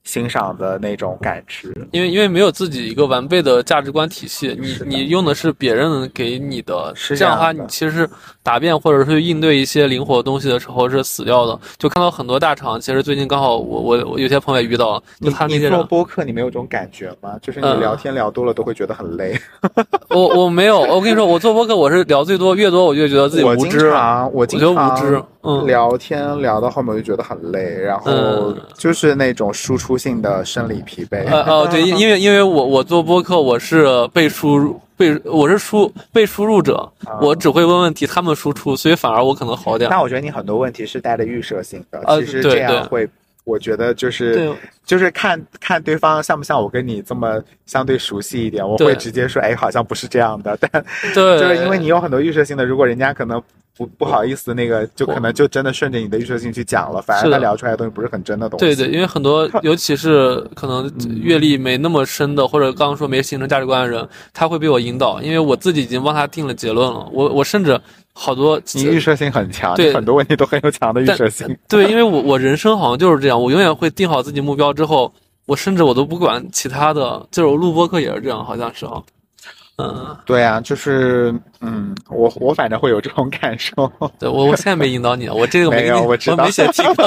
欣赏的那种感知。因为因为没有自己一个完备的价值观体系，你你用的是别人给你的，这样的话，你其实答辩或者是应对一些灵活的东西的时候是死掉的。就看到很多大厂，其实最近刚好我我我有些朋友也遇到，就他那些做播客，你没有这种感觉吗？就是你聊天聊多了都会觉得很累。我我没有，我跟你说，我做播客我是聊最多，越多我就觉得自己无知啊。我经常无知，嗯，聊天聊到后面我就觉得很累，然后就是那种输出性的生理疲惫。哦，对，因为因为我我做播客我是被输入。被我是输被输入者，我只会问问题，他们输出，所以反而我可能好点。但我觉得你很多问题是带着预设性的，其实这样会，我觉得就是就是看看对方像不像我跟你这么相对熟悉一点，我会直接说，哎，好像不是这样的。但对，就是因为你有很多预设性的，如果人家可能。不不好意思，那个就可能就真的顺着你的预设性去讲了，反而他聊出来的东西不是很真的东西。对对，因为很多，尤其是可能阅历没那么深的，或者刚刚说没形成价值观的人，他会被我引导，因为我自己已经帮他定了结论了。我我甚至好多你预设性很强，对很多问题都很有强的预设性。对，因为我我人生好像就是这样，我永远会定好自己目标之后，我甚至我都不管其他的，就是我录播课也是这样，好像是啊。嗯，对啊，就是，嗯，我我反正会有这种感受。对我我现在没引导你，我这个没有，我知道，我没写提纲。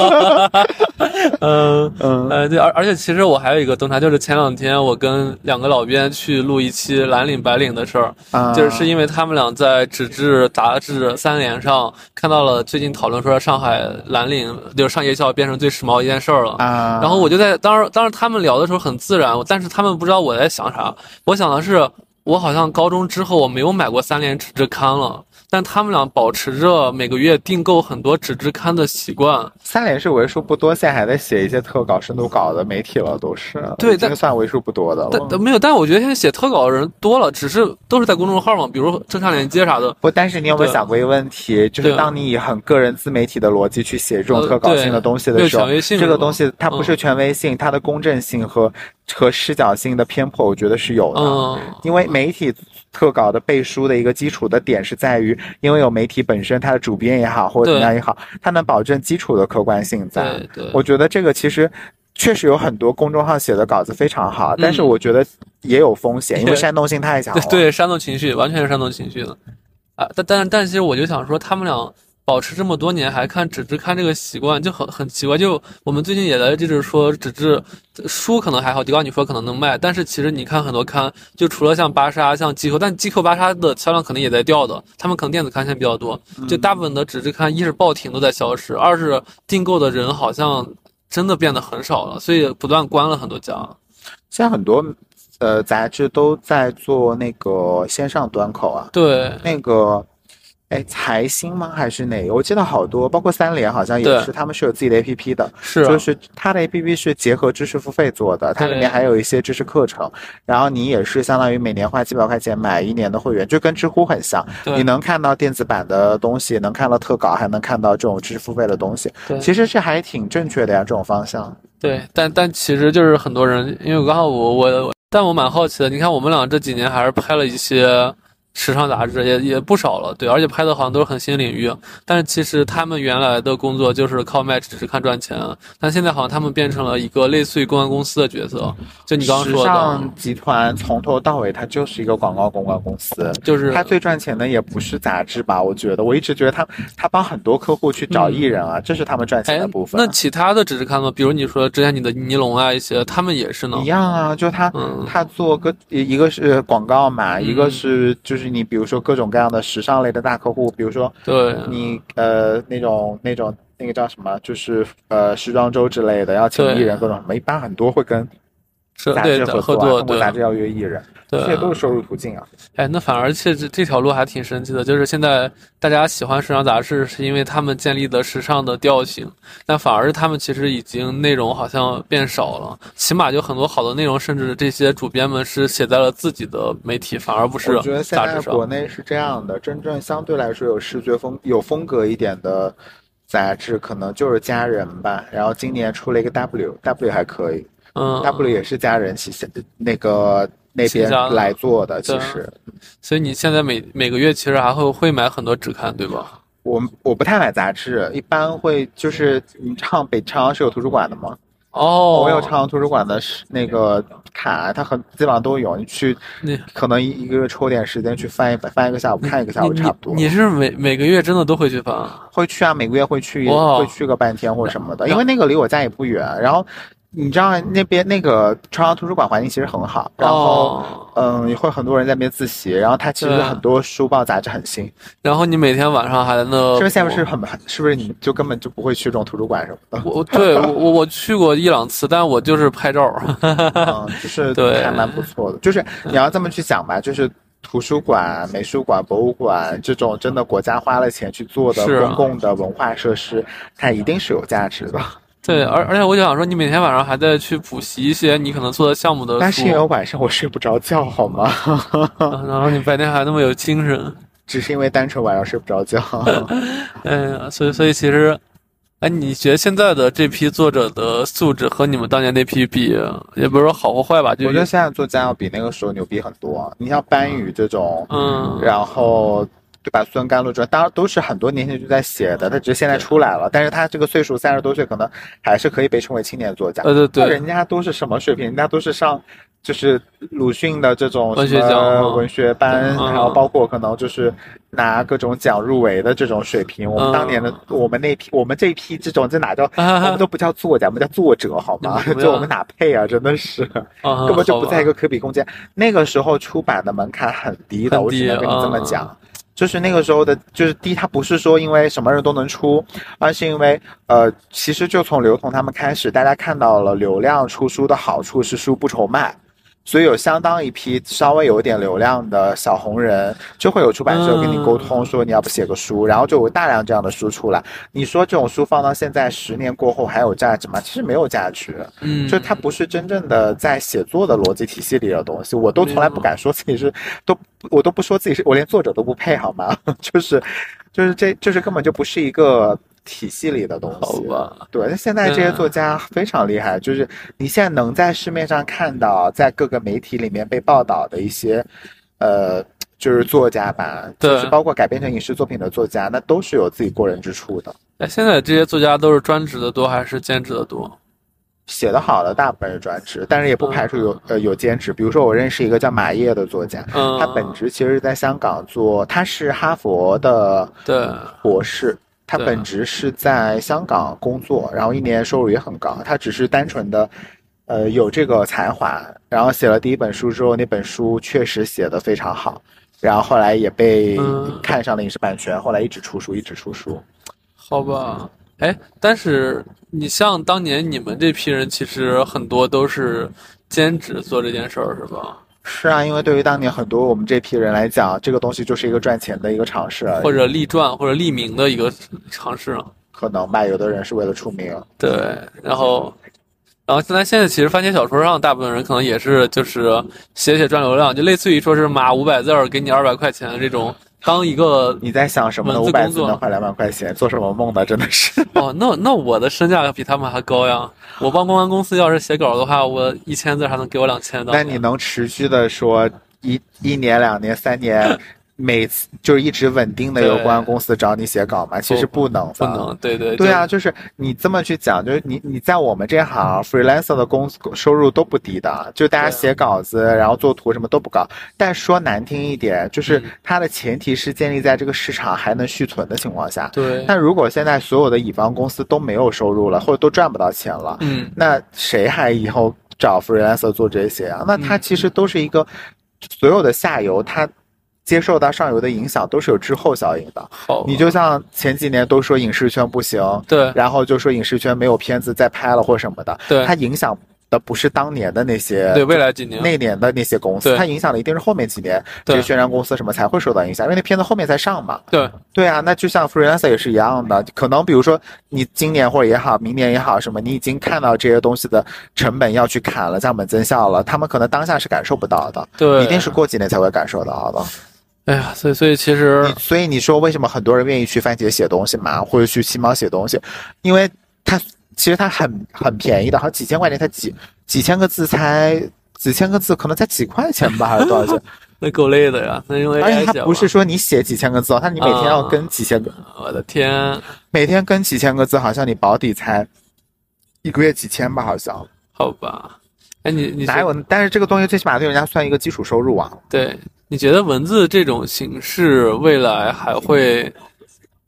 嗯嗯呃对，而而且其实我还有一个洞察，就是前两天我跟两个老编去录一期蓝领白领的事儿，就是是因为他们俩在纸质杂志三联上看到了最近讨论说上海蓝领就是上夜校变成最时髦一件事儿了啊。然后我就在当时当时他们聊的时候很自然，但是他们不知道我在想啥，我想的是。我好像高中之后我没有买过三联纸质刊了。但他们俩保持着每个月订购很多纸质刊的习惯。三联是为数不多现在还在写一些特稿、深度稿的媒体了，都是。对，但算为数不多的了。但没有，但我觉得现在写特稿的人多了，只是都是在公众号嘛，比如正常连接啥的。不，但是你有没有想过一个问题？就是当你以很个人自媒体的逻辑去写这种特稿性的东西的时候，这个东西它不是权威性，它的公正性和和视角性的偏颇，我觉得是有的。嗯。因为媒体特稿的背书的一个基础的点是在于。因为有媒体本身，它的主编也好，或者怎么样也好，它能保证基础的客观性在。对，我觉得这个其实确实有很多公众号写的稿子非常好，但是我觉得也有风险，因为煽动性太强了。对，煽动情绪，完全是煽动情绪的。啊，但但但其实我就想说，他们俩。保持这么多年还看纸质刊这个习惯就很很奇怪。就我们最近也在就是说纸质书可能还好，迪高你说可能能卖，但是其实你看很多刊，就除了像芭莎、像 GQ，但 GQ、芭莎的销量可能也在掉的。他们可能电子刊现在比较多，就大部分的纸质刊一是报停都在消失，二是订购的人好像真的变得很少了，所以不断关了很多家。现在很多呃杂志都在做那个线上端口啊，对那个。哎，财新吗？还是哪个？我记得好多，包括三联好像也是，他们是有自己的 A P P 的，是，就是它的 A P P 是结合知识付费做的，它里面还有一些知识课程，然后你也是相当于每年花几百块钱买一年的会员，就跟知乎很像，你能看到电子版的东西，能看到特稿，还能看到这种知识付费的东西，其实是还挺正确的呀，这种方向。对，但但其实就是很多人，因为刚好我我，但我蛮好奇的，你看我们俩这几年还是拍了一些。时尚杂志也也不少了，对，而且拍的好像都是很新领域。但是其实他们原来的工作就是靠卖只是看赚钱，但现在好像他们变成了一个类似于公关公司的角色。就你刚刚说的，时尚集团从头到尾它就是一个广告公关公司，就是它最赚钱的也不是杂志吧？我觉得，我一直觉得他他帮很多客户去找艺人啊，这是他们赚钱的部分。那其他的只是看到？比如你说之前你的尼龙啊一些，他们也是呢？一样啊，就他他做个一个是广告嘛，一个是就是。就是你，比如说各种各样的时尚类的大客户，比如说，对你呃那种那种那个叫什么，就是呃时装周之类的，要请艺人各种什么，一般很多会跟杂志合作，通过杂志邀约艺人，这些都是收入途径啊。哎，那反而其实这条路还挺神奇的，就是现在大家喜欢时尚杂志，是因为他们建立的时尚的调性，但反而他们其实已经内容好像变少了，起码就很多好的内容，甚至这些主编们是写在了自己的媒体，反而不是我觉得现在国内是这样的，真正相对来说有视觉风、有风格一点的杂志，可能就是家人吧。然后今年出了一个 W，W 还可以。嗯，W 也是家人旗下的那个那边来做的，其实，所以你现在每每个月其实还会会买很多纸刊，对吧？我我不太买杂志，一般会就是你唱北朝阳是有图书馆的吗？哦，我有朝阳图书馆的那个卡，它很基本上都有，你去，可能一一个月抽点时间去翻一翻，翻一个下午看一个下午差不多。你是每每个月真的都会去翻？会去啊，每个月会去，会去个半天或者什么的，因为那个离我家也不远，然后。你知道那边那个朝阳图书馆环境其实很好，然后嗯，也会很多人在那边自习，然后它其实很多书报杂志很新。然后你每天晚上还在那，是不是现在是很是不是你就根本就不会去这种图书馆什么的？我对我我去过一两次，但我就是拍照，就是对 还蛮不错的。就是你要这么去想吧，就是图书馆、美术馆、博物馆这种真的国家花了钱去做的公共的文化设施，它一定是有价值的。对，而而且我就想说，你每天晚上还在去补习一些你可能做的项目的，但是因为晚上我睡不着觉，好吗？然后你白天还那么有精神，只是因为单纯晚上睡不着觉。哎呀，所以所以其实，哎，你觉得现在的这批作者的素质和你们当年那批比，也不是说好或坏吧？就我觉得现在作家要比那个时候牛逼很多。你像班宇这种，嗯，然后。对吧？孙甘露这当然都是很多年前就在写的，他只是现在出来了。但是他这个岁数三十多岁，可能还是可以被称为青年作家。对对对，人家都是什么水平？人家都是上就是鲁迅的这种文学奖、文学班，然后包括可能就是拿各种奖入围的这种水平。我们当年的我们那批，我们这一批这种这哪叫我们都不叫作家，我们叫作者好吗？就我们哪配啊？真的是 根本就不在一个可比空间。那个时候出版的门槛很低的，我只能跟你这么讲。就是那个时候的，就是第一，它不是说因为什么人都能出，而是因为，呃，其实就从刘同他们开始，大家看到了流量出书的好处是书不愁卖。所以有相当一批稍微有一点流量的小红人，就会有出版社跟你沟通说你要不写个书，然后就有大量这样的书出来。你说这种书放到现在十年过后还有价值吗？其实没有价值，嗯，就它不是真正的在写作的逻辑体系里的东西。我都从来不敢说自己是，都我都不说自己是，我连作者都不配好吗？就是，就是这就是根本就不是一个。体系里的东西，对，那现在这些作家非常厉害，就是你现在能在市面上看到，在各个媒体里面被报道的一些，呃，就是作家吧，就是包括改编成影视作品的作家，那都是有自己过人之处的。那，现在这些作家都是专职的多还是兼职的多？写的好的大部分是专职，但是也不排除有呃有兼职。比如说我认识一个叫马叶的作家，他本职其实是在香港做，他是哈佛的对博士。他本职是在香港工作，然后一年收入也很高。他只是单纯的，呃，有这个才华，然后写了第一本书之后，那本书确实写的非常好，然后后来也被看上了影视版权，后来一直出书，一直出书。好吧，哎，但是你像当年你们这批人，其实很多都是兼职做这件事儿，是吧？是啊，因为对于当年很多我们这批人来讲，这个东西就是一个赚钱的一个尝试，或者立传或者立名的一个尝试啊。可能吧，有的人是为了出名。对，然后，然后现在现在其实番茄小说上大部分人可能也是就是写写赚流量，就类似于说是码五百字儿给你二百块钱这种。当一个你在想什么呢？五百字能换两万块钱，做什么梦呢？真的是 哦，那那我的身价比他们还高呀！我帮公关公司要是写稿的话，我一千字还能给我两千的。那你能持续的说一一年、两年、三年？每次就是一直稳定的有公关公司找你写稿嘛，其实不能，不能，对对对啊，就是你这么去讲，就是你你在我们这行 freelancer 的工收入都不低的，就大家写稿子，然后做图什么都不高。但说难听一点，就是它的前提是建立在这个市场还能续存的情况下。对。那如果现在所有的乙方公司都没有收入了，或者都赚不到钱了，嗯，那谁还以后找 freelancer 做这些啊？那它其实都是一个所有的下游它。接受到上游的影响都是有滞后效应的。好，你就像前几年都说影视圈不行，对，然后就说影视圈没有片子再拍了或什么的，对，它影响的不是当年的那些，对未来几年。那年的那些公司，它影响的一定是后面几年这些渲染公司什么才会受到影响，因为那片子后面才上嘛。对。对啊，那就像 freelancer 也是一样的，可能比如说你今年或者也好，明年也好，什么你已经看到这些东西的成本要去砍了，降本增效了，他们可能当下是感受不到的，对，一定是过几年才会感受到的。哎呀，所以所以其实，所以你说为什么很多人愿意去番茄写东西嘛，或者去七猫写东西，因为他其实他很很便宜的，好几千块钱，才几几千个字才几千个字，可能才几块钱吧，还是多少钱？那够累的呀，那因为而且他不是说你写几千个字，他你每天要跟几千个，我的天，每天跟几千个字，好像你保底才一个月几千吧，好像。好吧，哎你你哪有？但是这个东西最起码对人家算一个基础收入啊。对。你觉得文字这种形式未来还会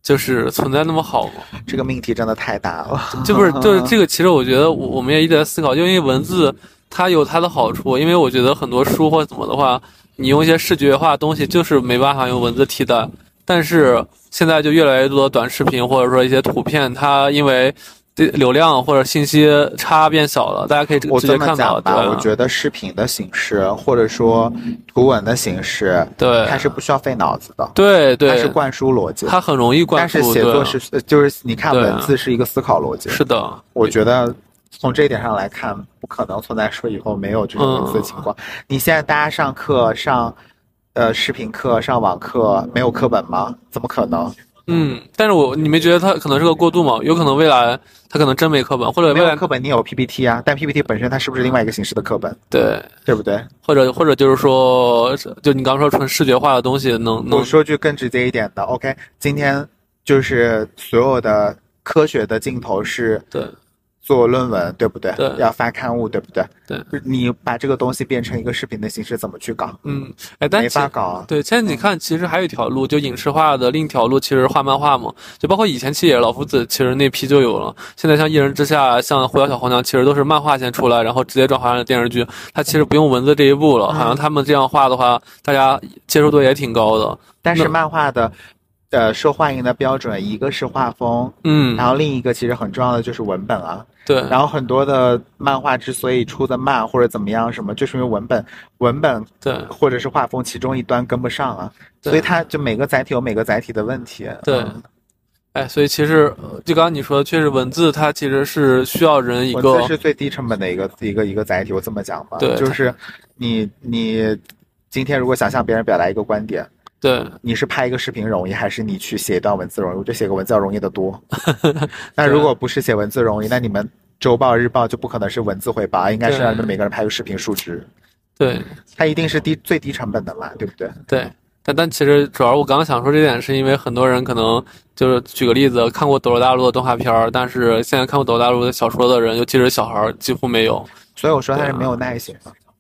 就是存在那么好吗？这个命题真的太大了。就不是，就是 这个，其实我觉得我我们也一直在思考，就因为文字它有它的好处。因为我觉得很多书或怎么的话，你用一些视觉化的东西就是没办法用文字替代。但是现在就越来越多的短视频或者说一些图片，它因为。对流量或者信息差变小了，大家可以直接看到。吧，我觉得视频的形式或者说图文的形式，对，它是不需要费脑子的。对对，它是灌输逻辑，它很容易灌输。但是写作是，就是你看文字是一个思考逻辑。是的，我觉得从这一点上来看，不可能存在说以后没有这种文字的情况。你现在大家上课上，呃，视频课上网课没有课本吗？怎么可能？嗯，但是我你没觉得它可能是个过渡吗？有可能未来它可能真没课本，或者未来课本你有 PPT 啊，但 PPT 本身它是不是另外一个形式的课本？对，对不对？或者或者就是说，就你刚刚说纯视觉化的东西，能能说句更直接一点的，OK，今天就是所有的科学的镜头是对。做论文对不对？对，要发刊物对不对？对，你把这个东西变成一个视频的形式，怎么去搞？嗯，哎，但没法搞。对，现在你看，其实还有一条路，就影视化的另一条路，其实画漫画嘛。就包括以前七爷老夫子，其实那批就有了。现在像一人之下，像狐妖小红娘，其实都是漫画先出来，然后直接转化成电视剧。它其实不用文字这一步了。好像他们这样画的话，大家接受度也挺高的。但是漫画的。呃，受欢迎的标准，一个是画风，嗯，然后另一个其实很重要的就是文本啊，对。然后很多的漫画之所以出的慢或者怎么样什么，就是因为文本，文本对，或者是画风其中一端跟不上啊，所以它就每个载体有每个载体的问题。对，哎，所以其实就刚刚你说的，确实文字它其实是需要人一个，文字是最低成本的一个一个一个载体，我这么讲吧，对，就是你你今天如果想向别人表达一个观点。对，你是拍一个视频容易，还是你去写一段文字容易？我觉得写个文字要容易得多。那如果不是写文字容易，那你们周报、日报就不可能是文字汇报，应该是让你们每个人拍个视频述职。对，它一定是低最低成本的嘛，对不对？对，但但其实主要我刚刚想说这点，是因为很多人可能就是举个例子，看过《斗罗大陆》的动画片儿，但是现在看过《斗罗大陆》的小说的人，尤其是小孩儿，几乎没有。所以我说他是没有耐心。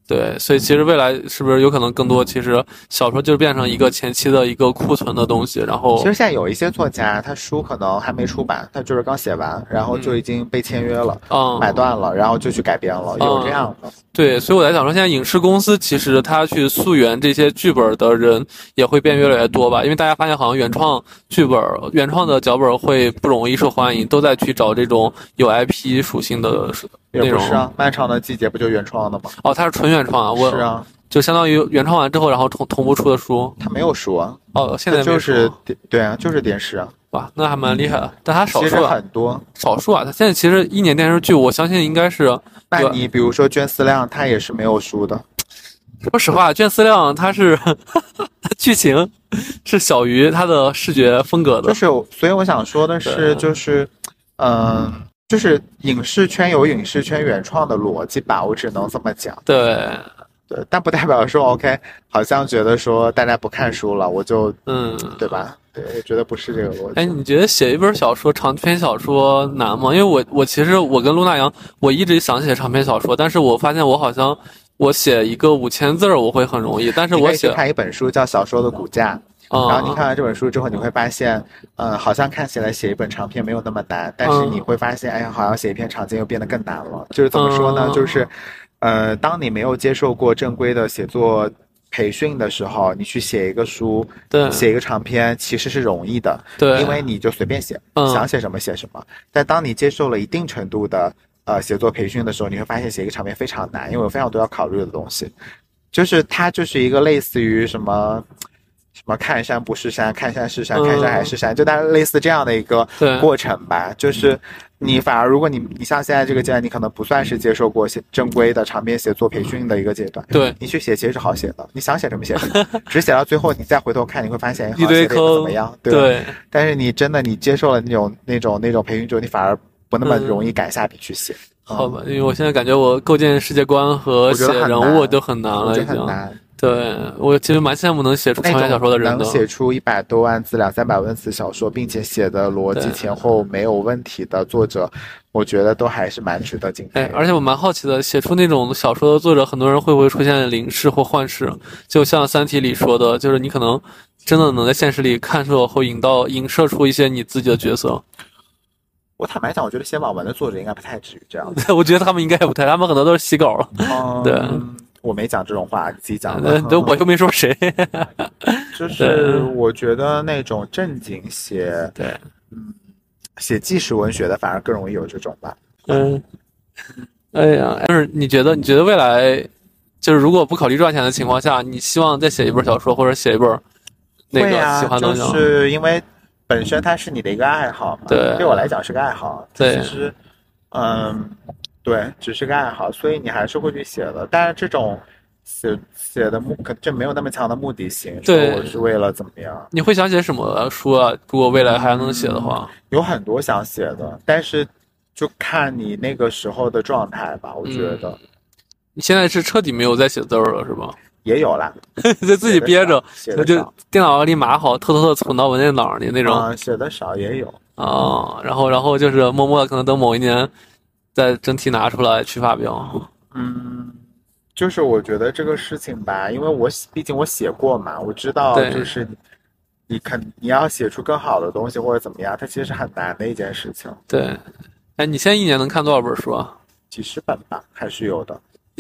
对，所以其实未来是不是有可能更多？其实小说就变成一个前期的一个库存的东西，然后其实现在有一些作家，他书可能还没出版，他就是刚写完，然后就已经被签约了，嗯，买断了，然后就去改编了，有这样的。对，所以我在想说，现在影视公司其实他去溯源这些剧本的人也会变越来越多吧？因为大家发现好像原创剧本、原创的脚本会不容易受欢迎，都在去找这种有 IP 属性的内容。是啊，漫长的季节不就原创的吗？哦，它是纯原创啊！我是啊，就相当于原创完之后，然后同同步出的书。他没有书啊！哦，现在就是对啊，就是电视啊！哇，那还蛮厉害的。但他少数很多，少数啊！他现在其实一年电视剧，我相信应该是。那你比如说捐思亮，他也是没有书的。说实话，卷思亮他是 剧情是小于他的视觉风格的。就是，所以我想说的是，就是，嗯，就是影视圈有影视圈原创的逻辑吧，我只能这么讲。对，对，但不代表说 OK，好像觉得说大家不看书了，我就嗯，对吧？对，我觉得不是这个逻辑。哎，你觉得写一本小说长篇小说难吗？因为我我其实我跟陆大阳，我一直想写长篇小说，但是我发现我好像我写一个五千字儿我会很容易，但是我写看一本书叫《小说的骨架》，然后你看完这本书之后，你会发现，嗯，好像看起来写一本长篇没有那么难，但是你会发现，哎呀，好像写一篇长篇又变得更难了。就是怎么说呢？就是，呃，当你没有接受过正规的写作。培训的时候，你去写一个书，对，写一个长篇其实是容易的，对，因为你就随便写，想写什么写什么。但当你接受了一定程度的呃写作培训的时候，你会发现写一个长篇非常难，因为有非常多要考虑的东西。就是它就是一个类似于什么什么看山不是山，看山是山，看山还是山，就大概类似这样的一个过程吧。就是你反而如果你你像现在这个阶段，你可能不算是接受过写正规的长篇写作培训的一个阶段，对。你去写其实是好写的，你想写什么写什么，只是写到最后你再回头看，你会发现一堆坑怎么样？对。但是你真的你接受了那种那种那种培训之后，你反而不那么容易敢下笔去写。好吧，因为我现在感觉我构建世界观和写人物都很难了，已经。对我其实蛮羡慕能写出长篇小说的人的，能写出一百多万字、两三百万字小说，并且写的逻辑前后没有问题的作者，我觉得都还是蛮值得敬佩。哎，而且我蛮好奇的，写出那种小说的作者，很多人会不会出现灵视或幻视？就像《三体》里说的，就是你可能真的能在现实里看出或引到、影射出一些你自己的角色。我坦白讲，我觉得写网文的作者应该不太至于这样。我觉得他们应该也不太，他们很多都是洗稿了。对，我没讲这种话，你自己讲的。对，我又没说谁。就是我觉得那种正经写，对，嗯，写纪实文学的反而更容易有这种吧。嗯。哎呀，就是你觉得，你觉得未来，就是如果不考虑赚钱的情况下，你希望再写一本小说或者写一本那个喜欢的就是因为。本身它是你的一个爱好嘛，对，对我来讲是个爱好。对，其实，嗯，对，只是个爱好，所以你还是会去写的。但是这种写写的目可就没有那么强的目的性，对，我是为了怎么样？你会想写什么书啊？如果未来还能写的话，有很多想写的，但是就看你那个时候的状态吧。我觉得，你现在是彻底没有在写字儿了，是吧？也有啦，就自己憋着，就电脑里码好，偷偷的存到文件档里那种。写的少也有啊，然后然后就是默默的，可能等某一年，再整体拿出来去发表。嗯，就是我觉得这个事情吧，因为我毕竟我写过嘛，我知道就是你肯你要写出更好的东西或者怎么样，它其实是很难的一件事情。对，哎，你现在一年能看多少本书啊？几十本吧，还是有的。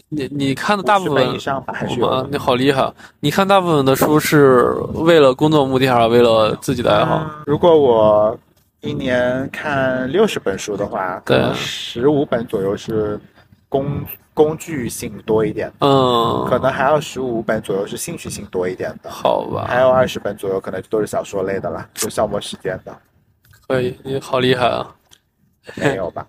你你看的大部分以上吧，还是有？你好厉害！你看大部分的书是为了工作目的，还是为了自己的爱好？如果我一年看六十本书的话，可能十五本左右是工工具性多一点，嗯，可能还有十五本左右是兴趣性多一点的，好吧？还有二十本左右可能都是小说类的了，就消磨时间的。可以，你好厉害啊！没有吧？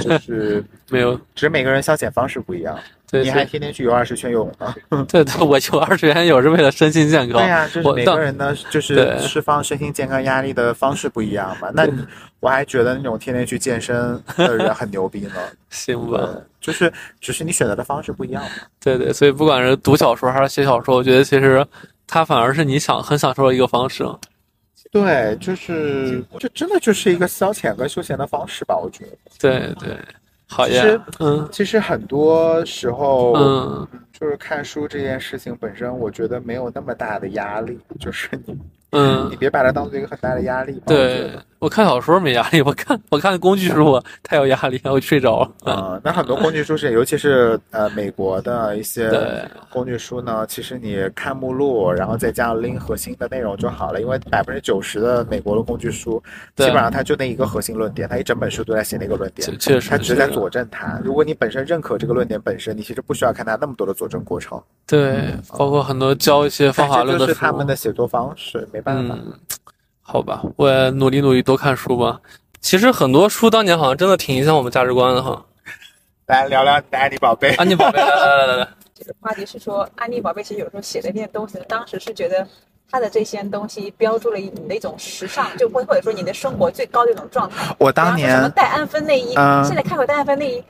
就是 没有，只是每个人消遣方式不一样。对，你还天天去游二十圈游泳呢？对对，我游二十圈泳是为了身心健康。对呀，就是每个人呢，就是释放身心健康压力的方式不一样嘛。那你我还觉得那种天天去健身的人很牛逼呢。行吧，就是只是你选择的方式不一样嘛。对对，所以不管是读小说还是写小说，我觉得其实它反而是你想很享受的一个方式。对，就是这真的就是一个消遣跟休闲的方式吧，我觉得。对对。好其实，嗯，其实很多时候，嗯，就是看书这件事情本身，我觉得没有那么大的压力，就是你。嗯，你别把它当做一个很大的压力。对我看小说没压力，我看我看工具书太有压力，我睡着了。啊，那很多工具书是，尤其是呃美国的一些工具书呢，其实你看目录，然后再加上拎核心的内容就好了。因为百分之九十的美国的工具书，基本上它就那一个核心论点，它一整本书都在写那个论点，确实，它只是在佐证它。如果你本身认可这个论点本身，你其实不需要看它那么多的佐证过程。对，包括很多教一些方法论的书，是他们的写作方式。嗯，好吧，我也努力努力多看书吧。其实很多书当年好像真的挺影响我们价值观的哈。来聊聊安妮宝贝。安妮宝贝，来来来来来。这个话题是说，安妮宝贝其实有时候写的那些东西，当时是觉得她的这些东西标注了你的一种时尚，就或或者说你的生活最高的一种状态。我当年什么戴安芬内衣，现在看回戴安芬内衣，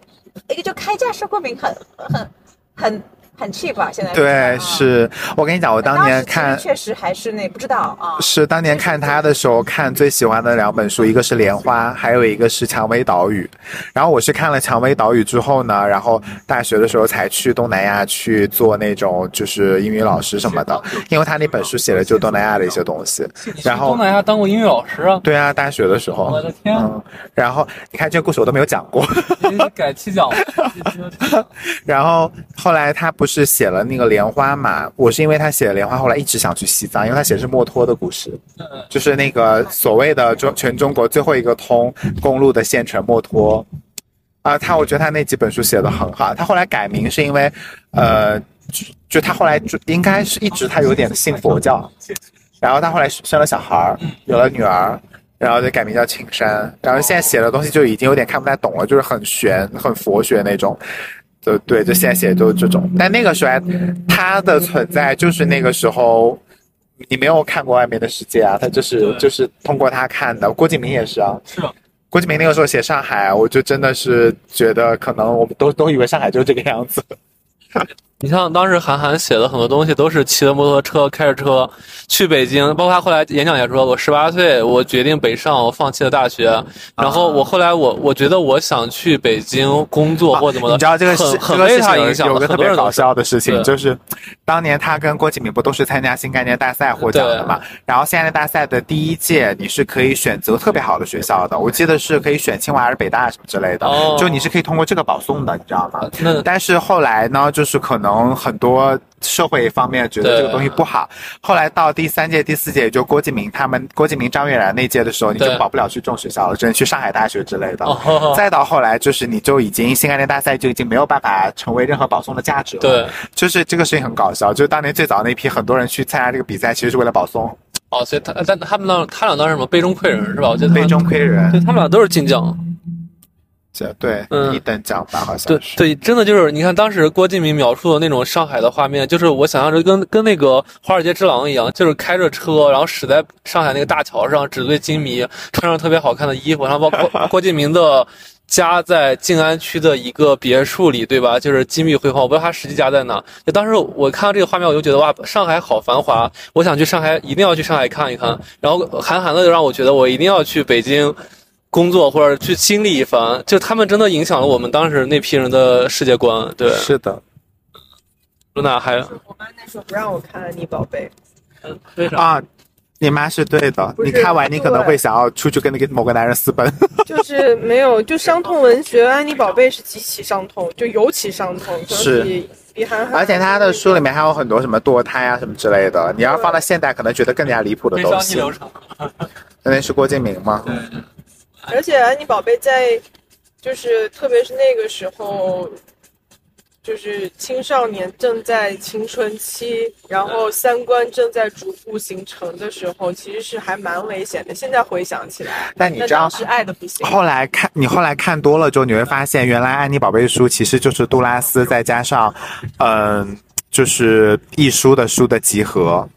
一个就开价收购品，很很很。很 cheap 啊！现在对，是我跟你讲，我当年看确实还是那不知道啊。是当年看他的时候，看最喜欢的两本书，一个是《莲花》，还有一个是《蔷薇岛屿》。然后我是看了《蔷薇岛屿》之后呢，然后大学的时候才去东南亚去做那种就是英语老师什么的，因为他那本书写的就东南亚的一些东西。然后东南亚当过英语老师啊？对啊，大学的时候。我的天！然后你看这个故事我都没有讲过。改期讲。然后后来他不是。是写了那个莲花嘛？我是因为他写了莲花，后来一直想去西藏，因为他写的是墨脱的故事，就是那个所谓的中全中国最后一个通公路的县城墨脱。啊，他我觉得他那几本书写的很好。他后来改名是因为，呃，就就他后来就应该是一直他有点信佛教，然后他后来生了小孩儿，有了女儿，然后就改名叫青山。然后现在写的东西就已经有点看不太懂了，就是很玄、很佛学那种。就对，就现在写都是这种。但那个时候他的存在就是那个时候，你没有看过外面的世界啊，他就是就是通过他看的。郭敬明也是啊，是。郭敬明那个时候写上海，我就真的是觉得可能我们都都以为上海就是这个样子。你像当时韩寒写的很多东西，都是骑着摩托车、开着车去北京。包括他后来演讲也说，我十八岁，我决定北上，我放弃了大学。然后我后来我我觉得我想去北京工作或怎么的。你知道这个很很被他影响有个特别搞笑的事情，就是当年他跟郭敬明不都是参加新概念大赛获奖的嘛？然后新概念大赛的第一届，你是可以选择特别好的学校的，我记得是可以选清华还是北大什么之类的，就你是可以通过这个保送的，你知道吗？但是后来呢，就是可能很多。社会方面觉得这个东西不好，后来到第三届、第四届，也就郭敬明他们，郭敬明、张悦然那届的时候，你就保不了去这种学校了，只能去上海大学之类的。再到后来，就是你就已经新概念大赛就已经没有办法成为任何保送的价值了。对，就是这个事情很搞笑，就是当年最早那批很多人去参加这个比赛，其实是为了保送。哦，所以他但他们当他俩当时什么杯中窥人是吧？我觉得杯中窥人，对他们俩都是金奖。这对一等奖吧，好像对对，真的就是你看当时郭敬明描述的那种上海的画面，就是我想象着跟跟那个《华尔街之狼》一样，就是开着车，然后驶在上海那个大桥上，纸醉金迷，穿上特别好看的衣服，然后包括 郭敬明的家在静安区的一个别墅里，对吧？就是金碧辉煌，我不知道他实际家在哪。就当时我看到这个画面，我就觉得哇，上海好繁华，我想去上海，一定要去上海看一看。然后韩寒的就让我觉得我一定要去北京。工作或者去经历一番，就他们真的影响了我们当时那批人的世界观。对，是的。露娜还，我妈那时候不让我看《安妮宝贝》。嗯，为啥？啊，你妈是对的。你看完，你可能会想要出去跟那个某个男人私奔。就是没有，就伤痛文学，《安妮宝贝》是极其伤痛，就尤其伤痛。是。比韩寒。而且他的书里面还有很多什么堕胎啊什么之类的，你要放到现代，可能觉得更加离谱的东西。那是郭敬明吗？而且安妮宝贝在，就是特别是那个时候，就是青少年正在青春期，然后三观正在逐步形成的时候，其实是还蛮危险的。现在回想起来，但你知道是爱的不行。后来看你后来看多了之后，你会发现，原来安妮宝贝书其实就是杜拉斯再加上，嗯，就是一书的书的集合。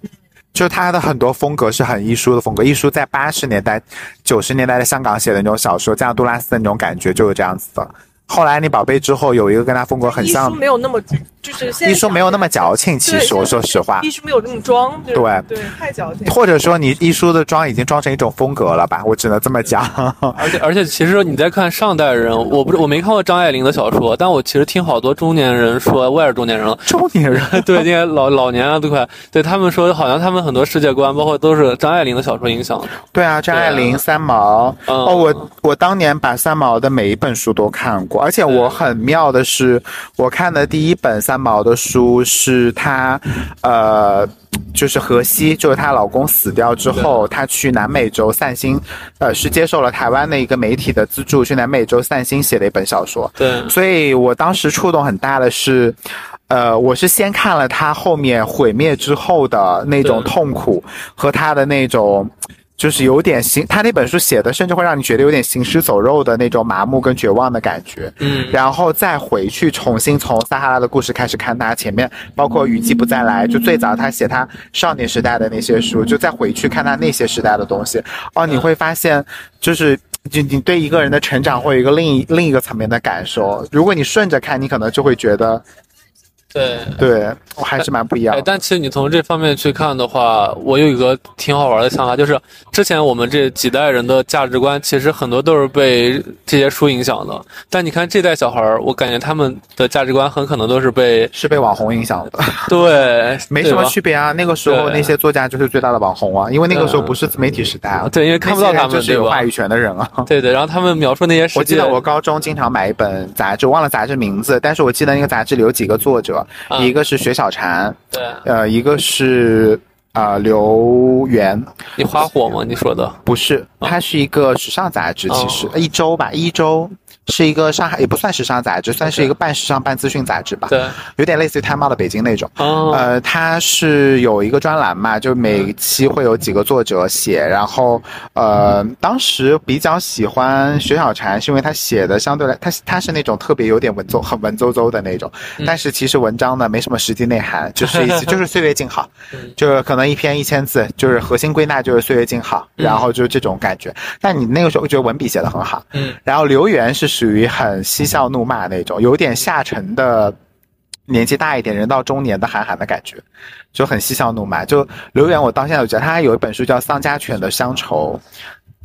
就他的很多风格是很艺术的风格，艺术在八十年代、九十年代的香港写的那种小说，加上杜拉斯的那种感觉，就是这样子的。后来你宝贝之后有一个跟他风格很像，没有那么就是艺术没有那么矫情。其实我说实话，艺术没有那么装，对对，太矫情。或者说你艺术的装已经装成一种风格了吧？我只能这么讲。而 且而且，其实你在看上代人，我不是我没看过张爱玲的小说，但我其实听好多中年人说，我也是中年人了。中年人 对那些老老年啊都快对他们说，好像他们很多世界观，包括都是张爱玲的小说影响。对啊，张爱玲、三毛。哦，我我当年把三毛的每一本书都看过，而且我很。妙的是，我看的第一本三毛的书是她，呃，就是荷西，就是她老公死掉之后，她去南美洲散心，呃，是接受了台湾的一个媒体的资助，去南美洲散心写的一本小说。对，所以我当时触动很大的是，呃，我是先看了他后面毁灭之后的那种痛苦和他的那种。就是有点行，他那本书写的甚至会让你觉得有点行尸走肉的那种麻木跟绝望的感觉。嗯，然后再回去重新从撒哈拉的故事开始看他前面，包括雨季不再来，就最早他写他少年时代的那些书，就再回去看他那些时代的东西。哦，你会发现，就是就你对一个人的成长会有一个另一另一个层面的感受。如果你顺着看，你可能就会觉得。对对，我还是蛮不一样的。但其实你从这方面去看的话，我有一个挺好玩的想法，就是之前我们这几代人的价值观，其实很多都是被这些书影响的。但你看这代小孩儿，我感觉他们的价值观很可能都是被是被网红影响的。对，没什么区别啊。那个时候那些作家就是最大的网红啊，因为那个时候不是自媒体时代啊。对，因为看不到他们就是有话语权的人啊。对对，然后他们描述那些，我记得我高中经常买一本杂志，忘了杂志名字，但是我记得那个杂志里有几个作者。一个是雪小禅，对，呃，一个是啊刘源。你花火吗？你说的不是，它是一个时尚杂志，其实一周吧，一周是一个上海也不算时尚杂志，算是一个半时尚半资讯杂志吧。对，有点类似于《Time Out》的北京那种。哦。呃，它是有一个专栏嘛，就每期会有几个作者写。然后，呃，当时比较喜欢薛小婵，是因为他写的相对来，他他是那种特别有点文绉很文绉绉的那种。但是其实文章呢没什么实际内涵，就是一次 就是岁月静好，就是可能一篇一千字，就是核心归纳就是岁月静好，然后就是这种感觉。但你那个时候觉得文笔写的很好。嗯。然后刘源是。属于很嬉笑怒骂那种，有点下沉的，年纪大一点，人到中年的韩寒的感觉，就很嬉笑怒骂。就刘源，我到现在都记得，他还有一本书叫《丧家犬的乡愁》，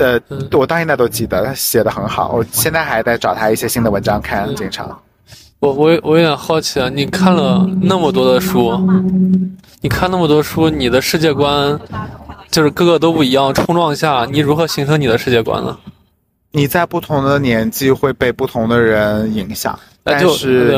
呃，我到现在都记得，他写的很好。我现在还在找他一些新的文章看，经常。我我我有点好奇啊，你看了那么多的书，你看那么多书，你的世界观就是个个都不一样，冲撞下，你如何形成你的世界观呢？你在不同的年纪会被不同的人影响，但是。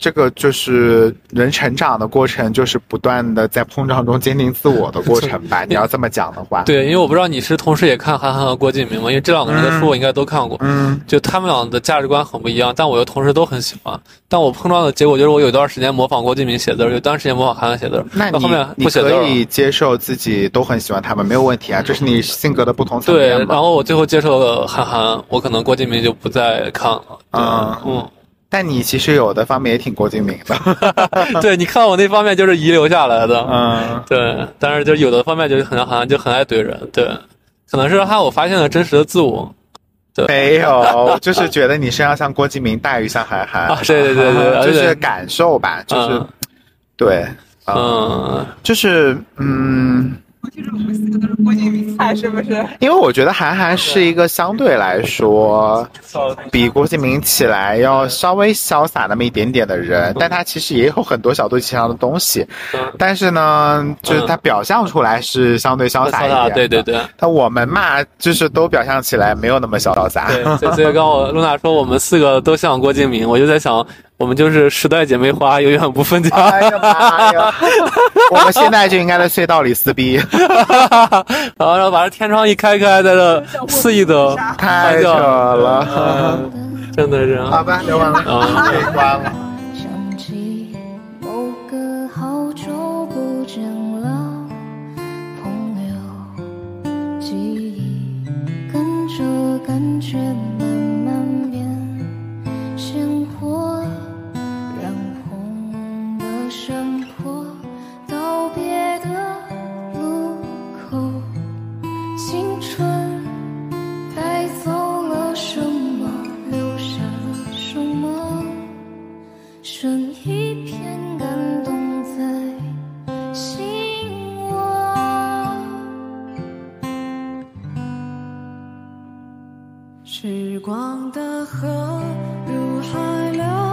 这个就是人成长的过程，就是不断的在碰撞中坚定自我的过程吧。你要这么讲的话，对，因为我不知道你是同时也看韩寒和郭敬明吗？因为这两个人的书我应该都看过。嗯，就他们俩的价值观很不一样，但我又同时都很喜欢。但我碰撞的结果就是我有一段时间模仿郭敬明写字，有段时间模仿韩寒写字。那你你可以接受自己都很喜欢他们，没有问题啊，这是你性格的不同层面对，然后我最后接受了韩寒，我可能郭敬明就不再看了。嗯嗯。但你其实有的方面也挺郭敬明的，对，你看我那方面就是遗留下来的，嗯，对，但是就有的方面就是很好像就很爱怼人，对，可能是他我发现了真实的自我，对，没有，就是觉得你身上像郭敬明大于像韩寒，对对对对，就是感受吧，就是，对，嗯，就是嗯。就是我们四个都是郭敬明菜，是不是？因为我觉得韩寒是一个相对来说比郭敬明起来要稍微潇洒那么一点点的人，但他其实也有很多小肚鸡肠的东西。但是呢，就是他表象出来是相对潇洒一点。对对对。但我们嘛，就是都表象起来没有那么潇洒。对，所以刚我露娜说我们四个都像郭敬明，我就在想。我们就是时代姐妹花，永远不分家。哈哈哈，我们现在就应该在隧道里撕逼。哈哈哈，然后然后把这天窗一开开，在这肆意的。太扯了，哈哈，真的是。好吧，聊完了，然后关了。想起某个好久不见。朋友。记忆。跟着感觉。时光的河入海流。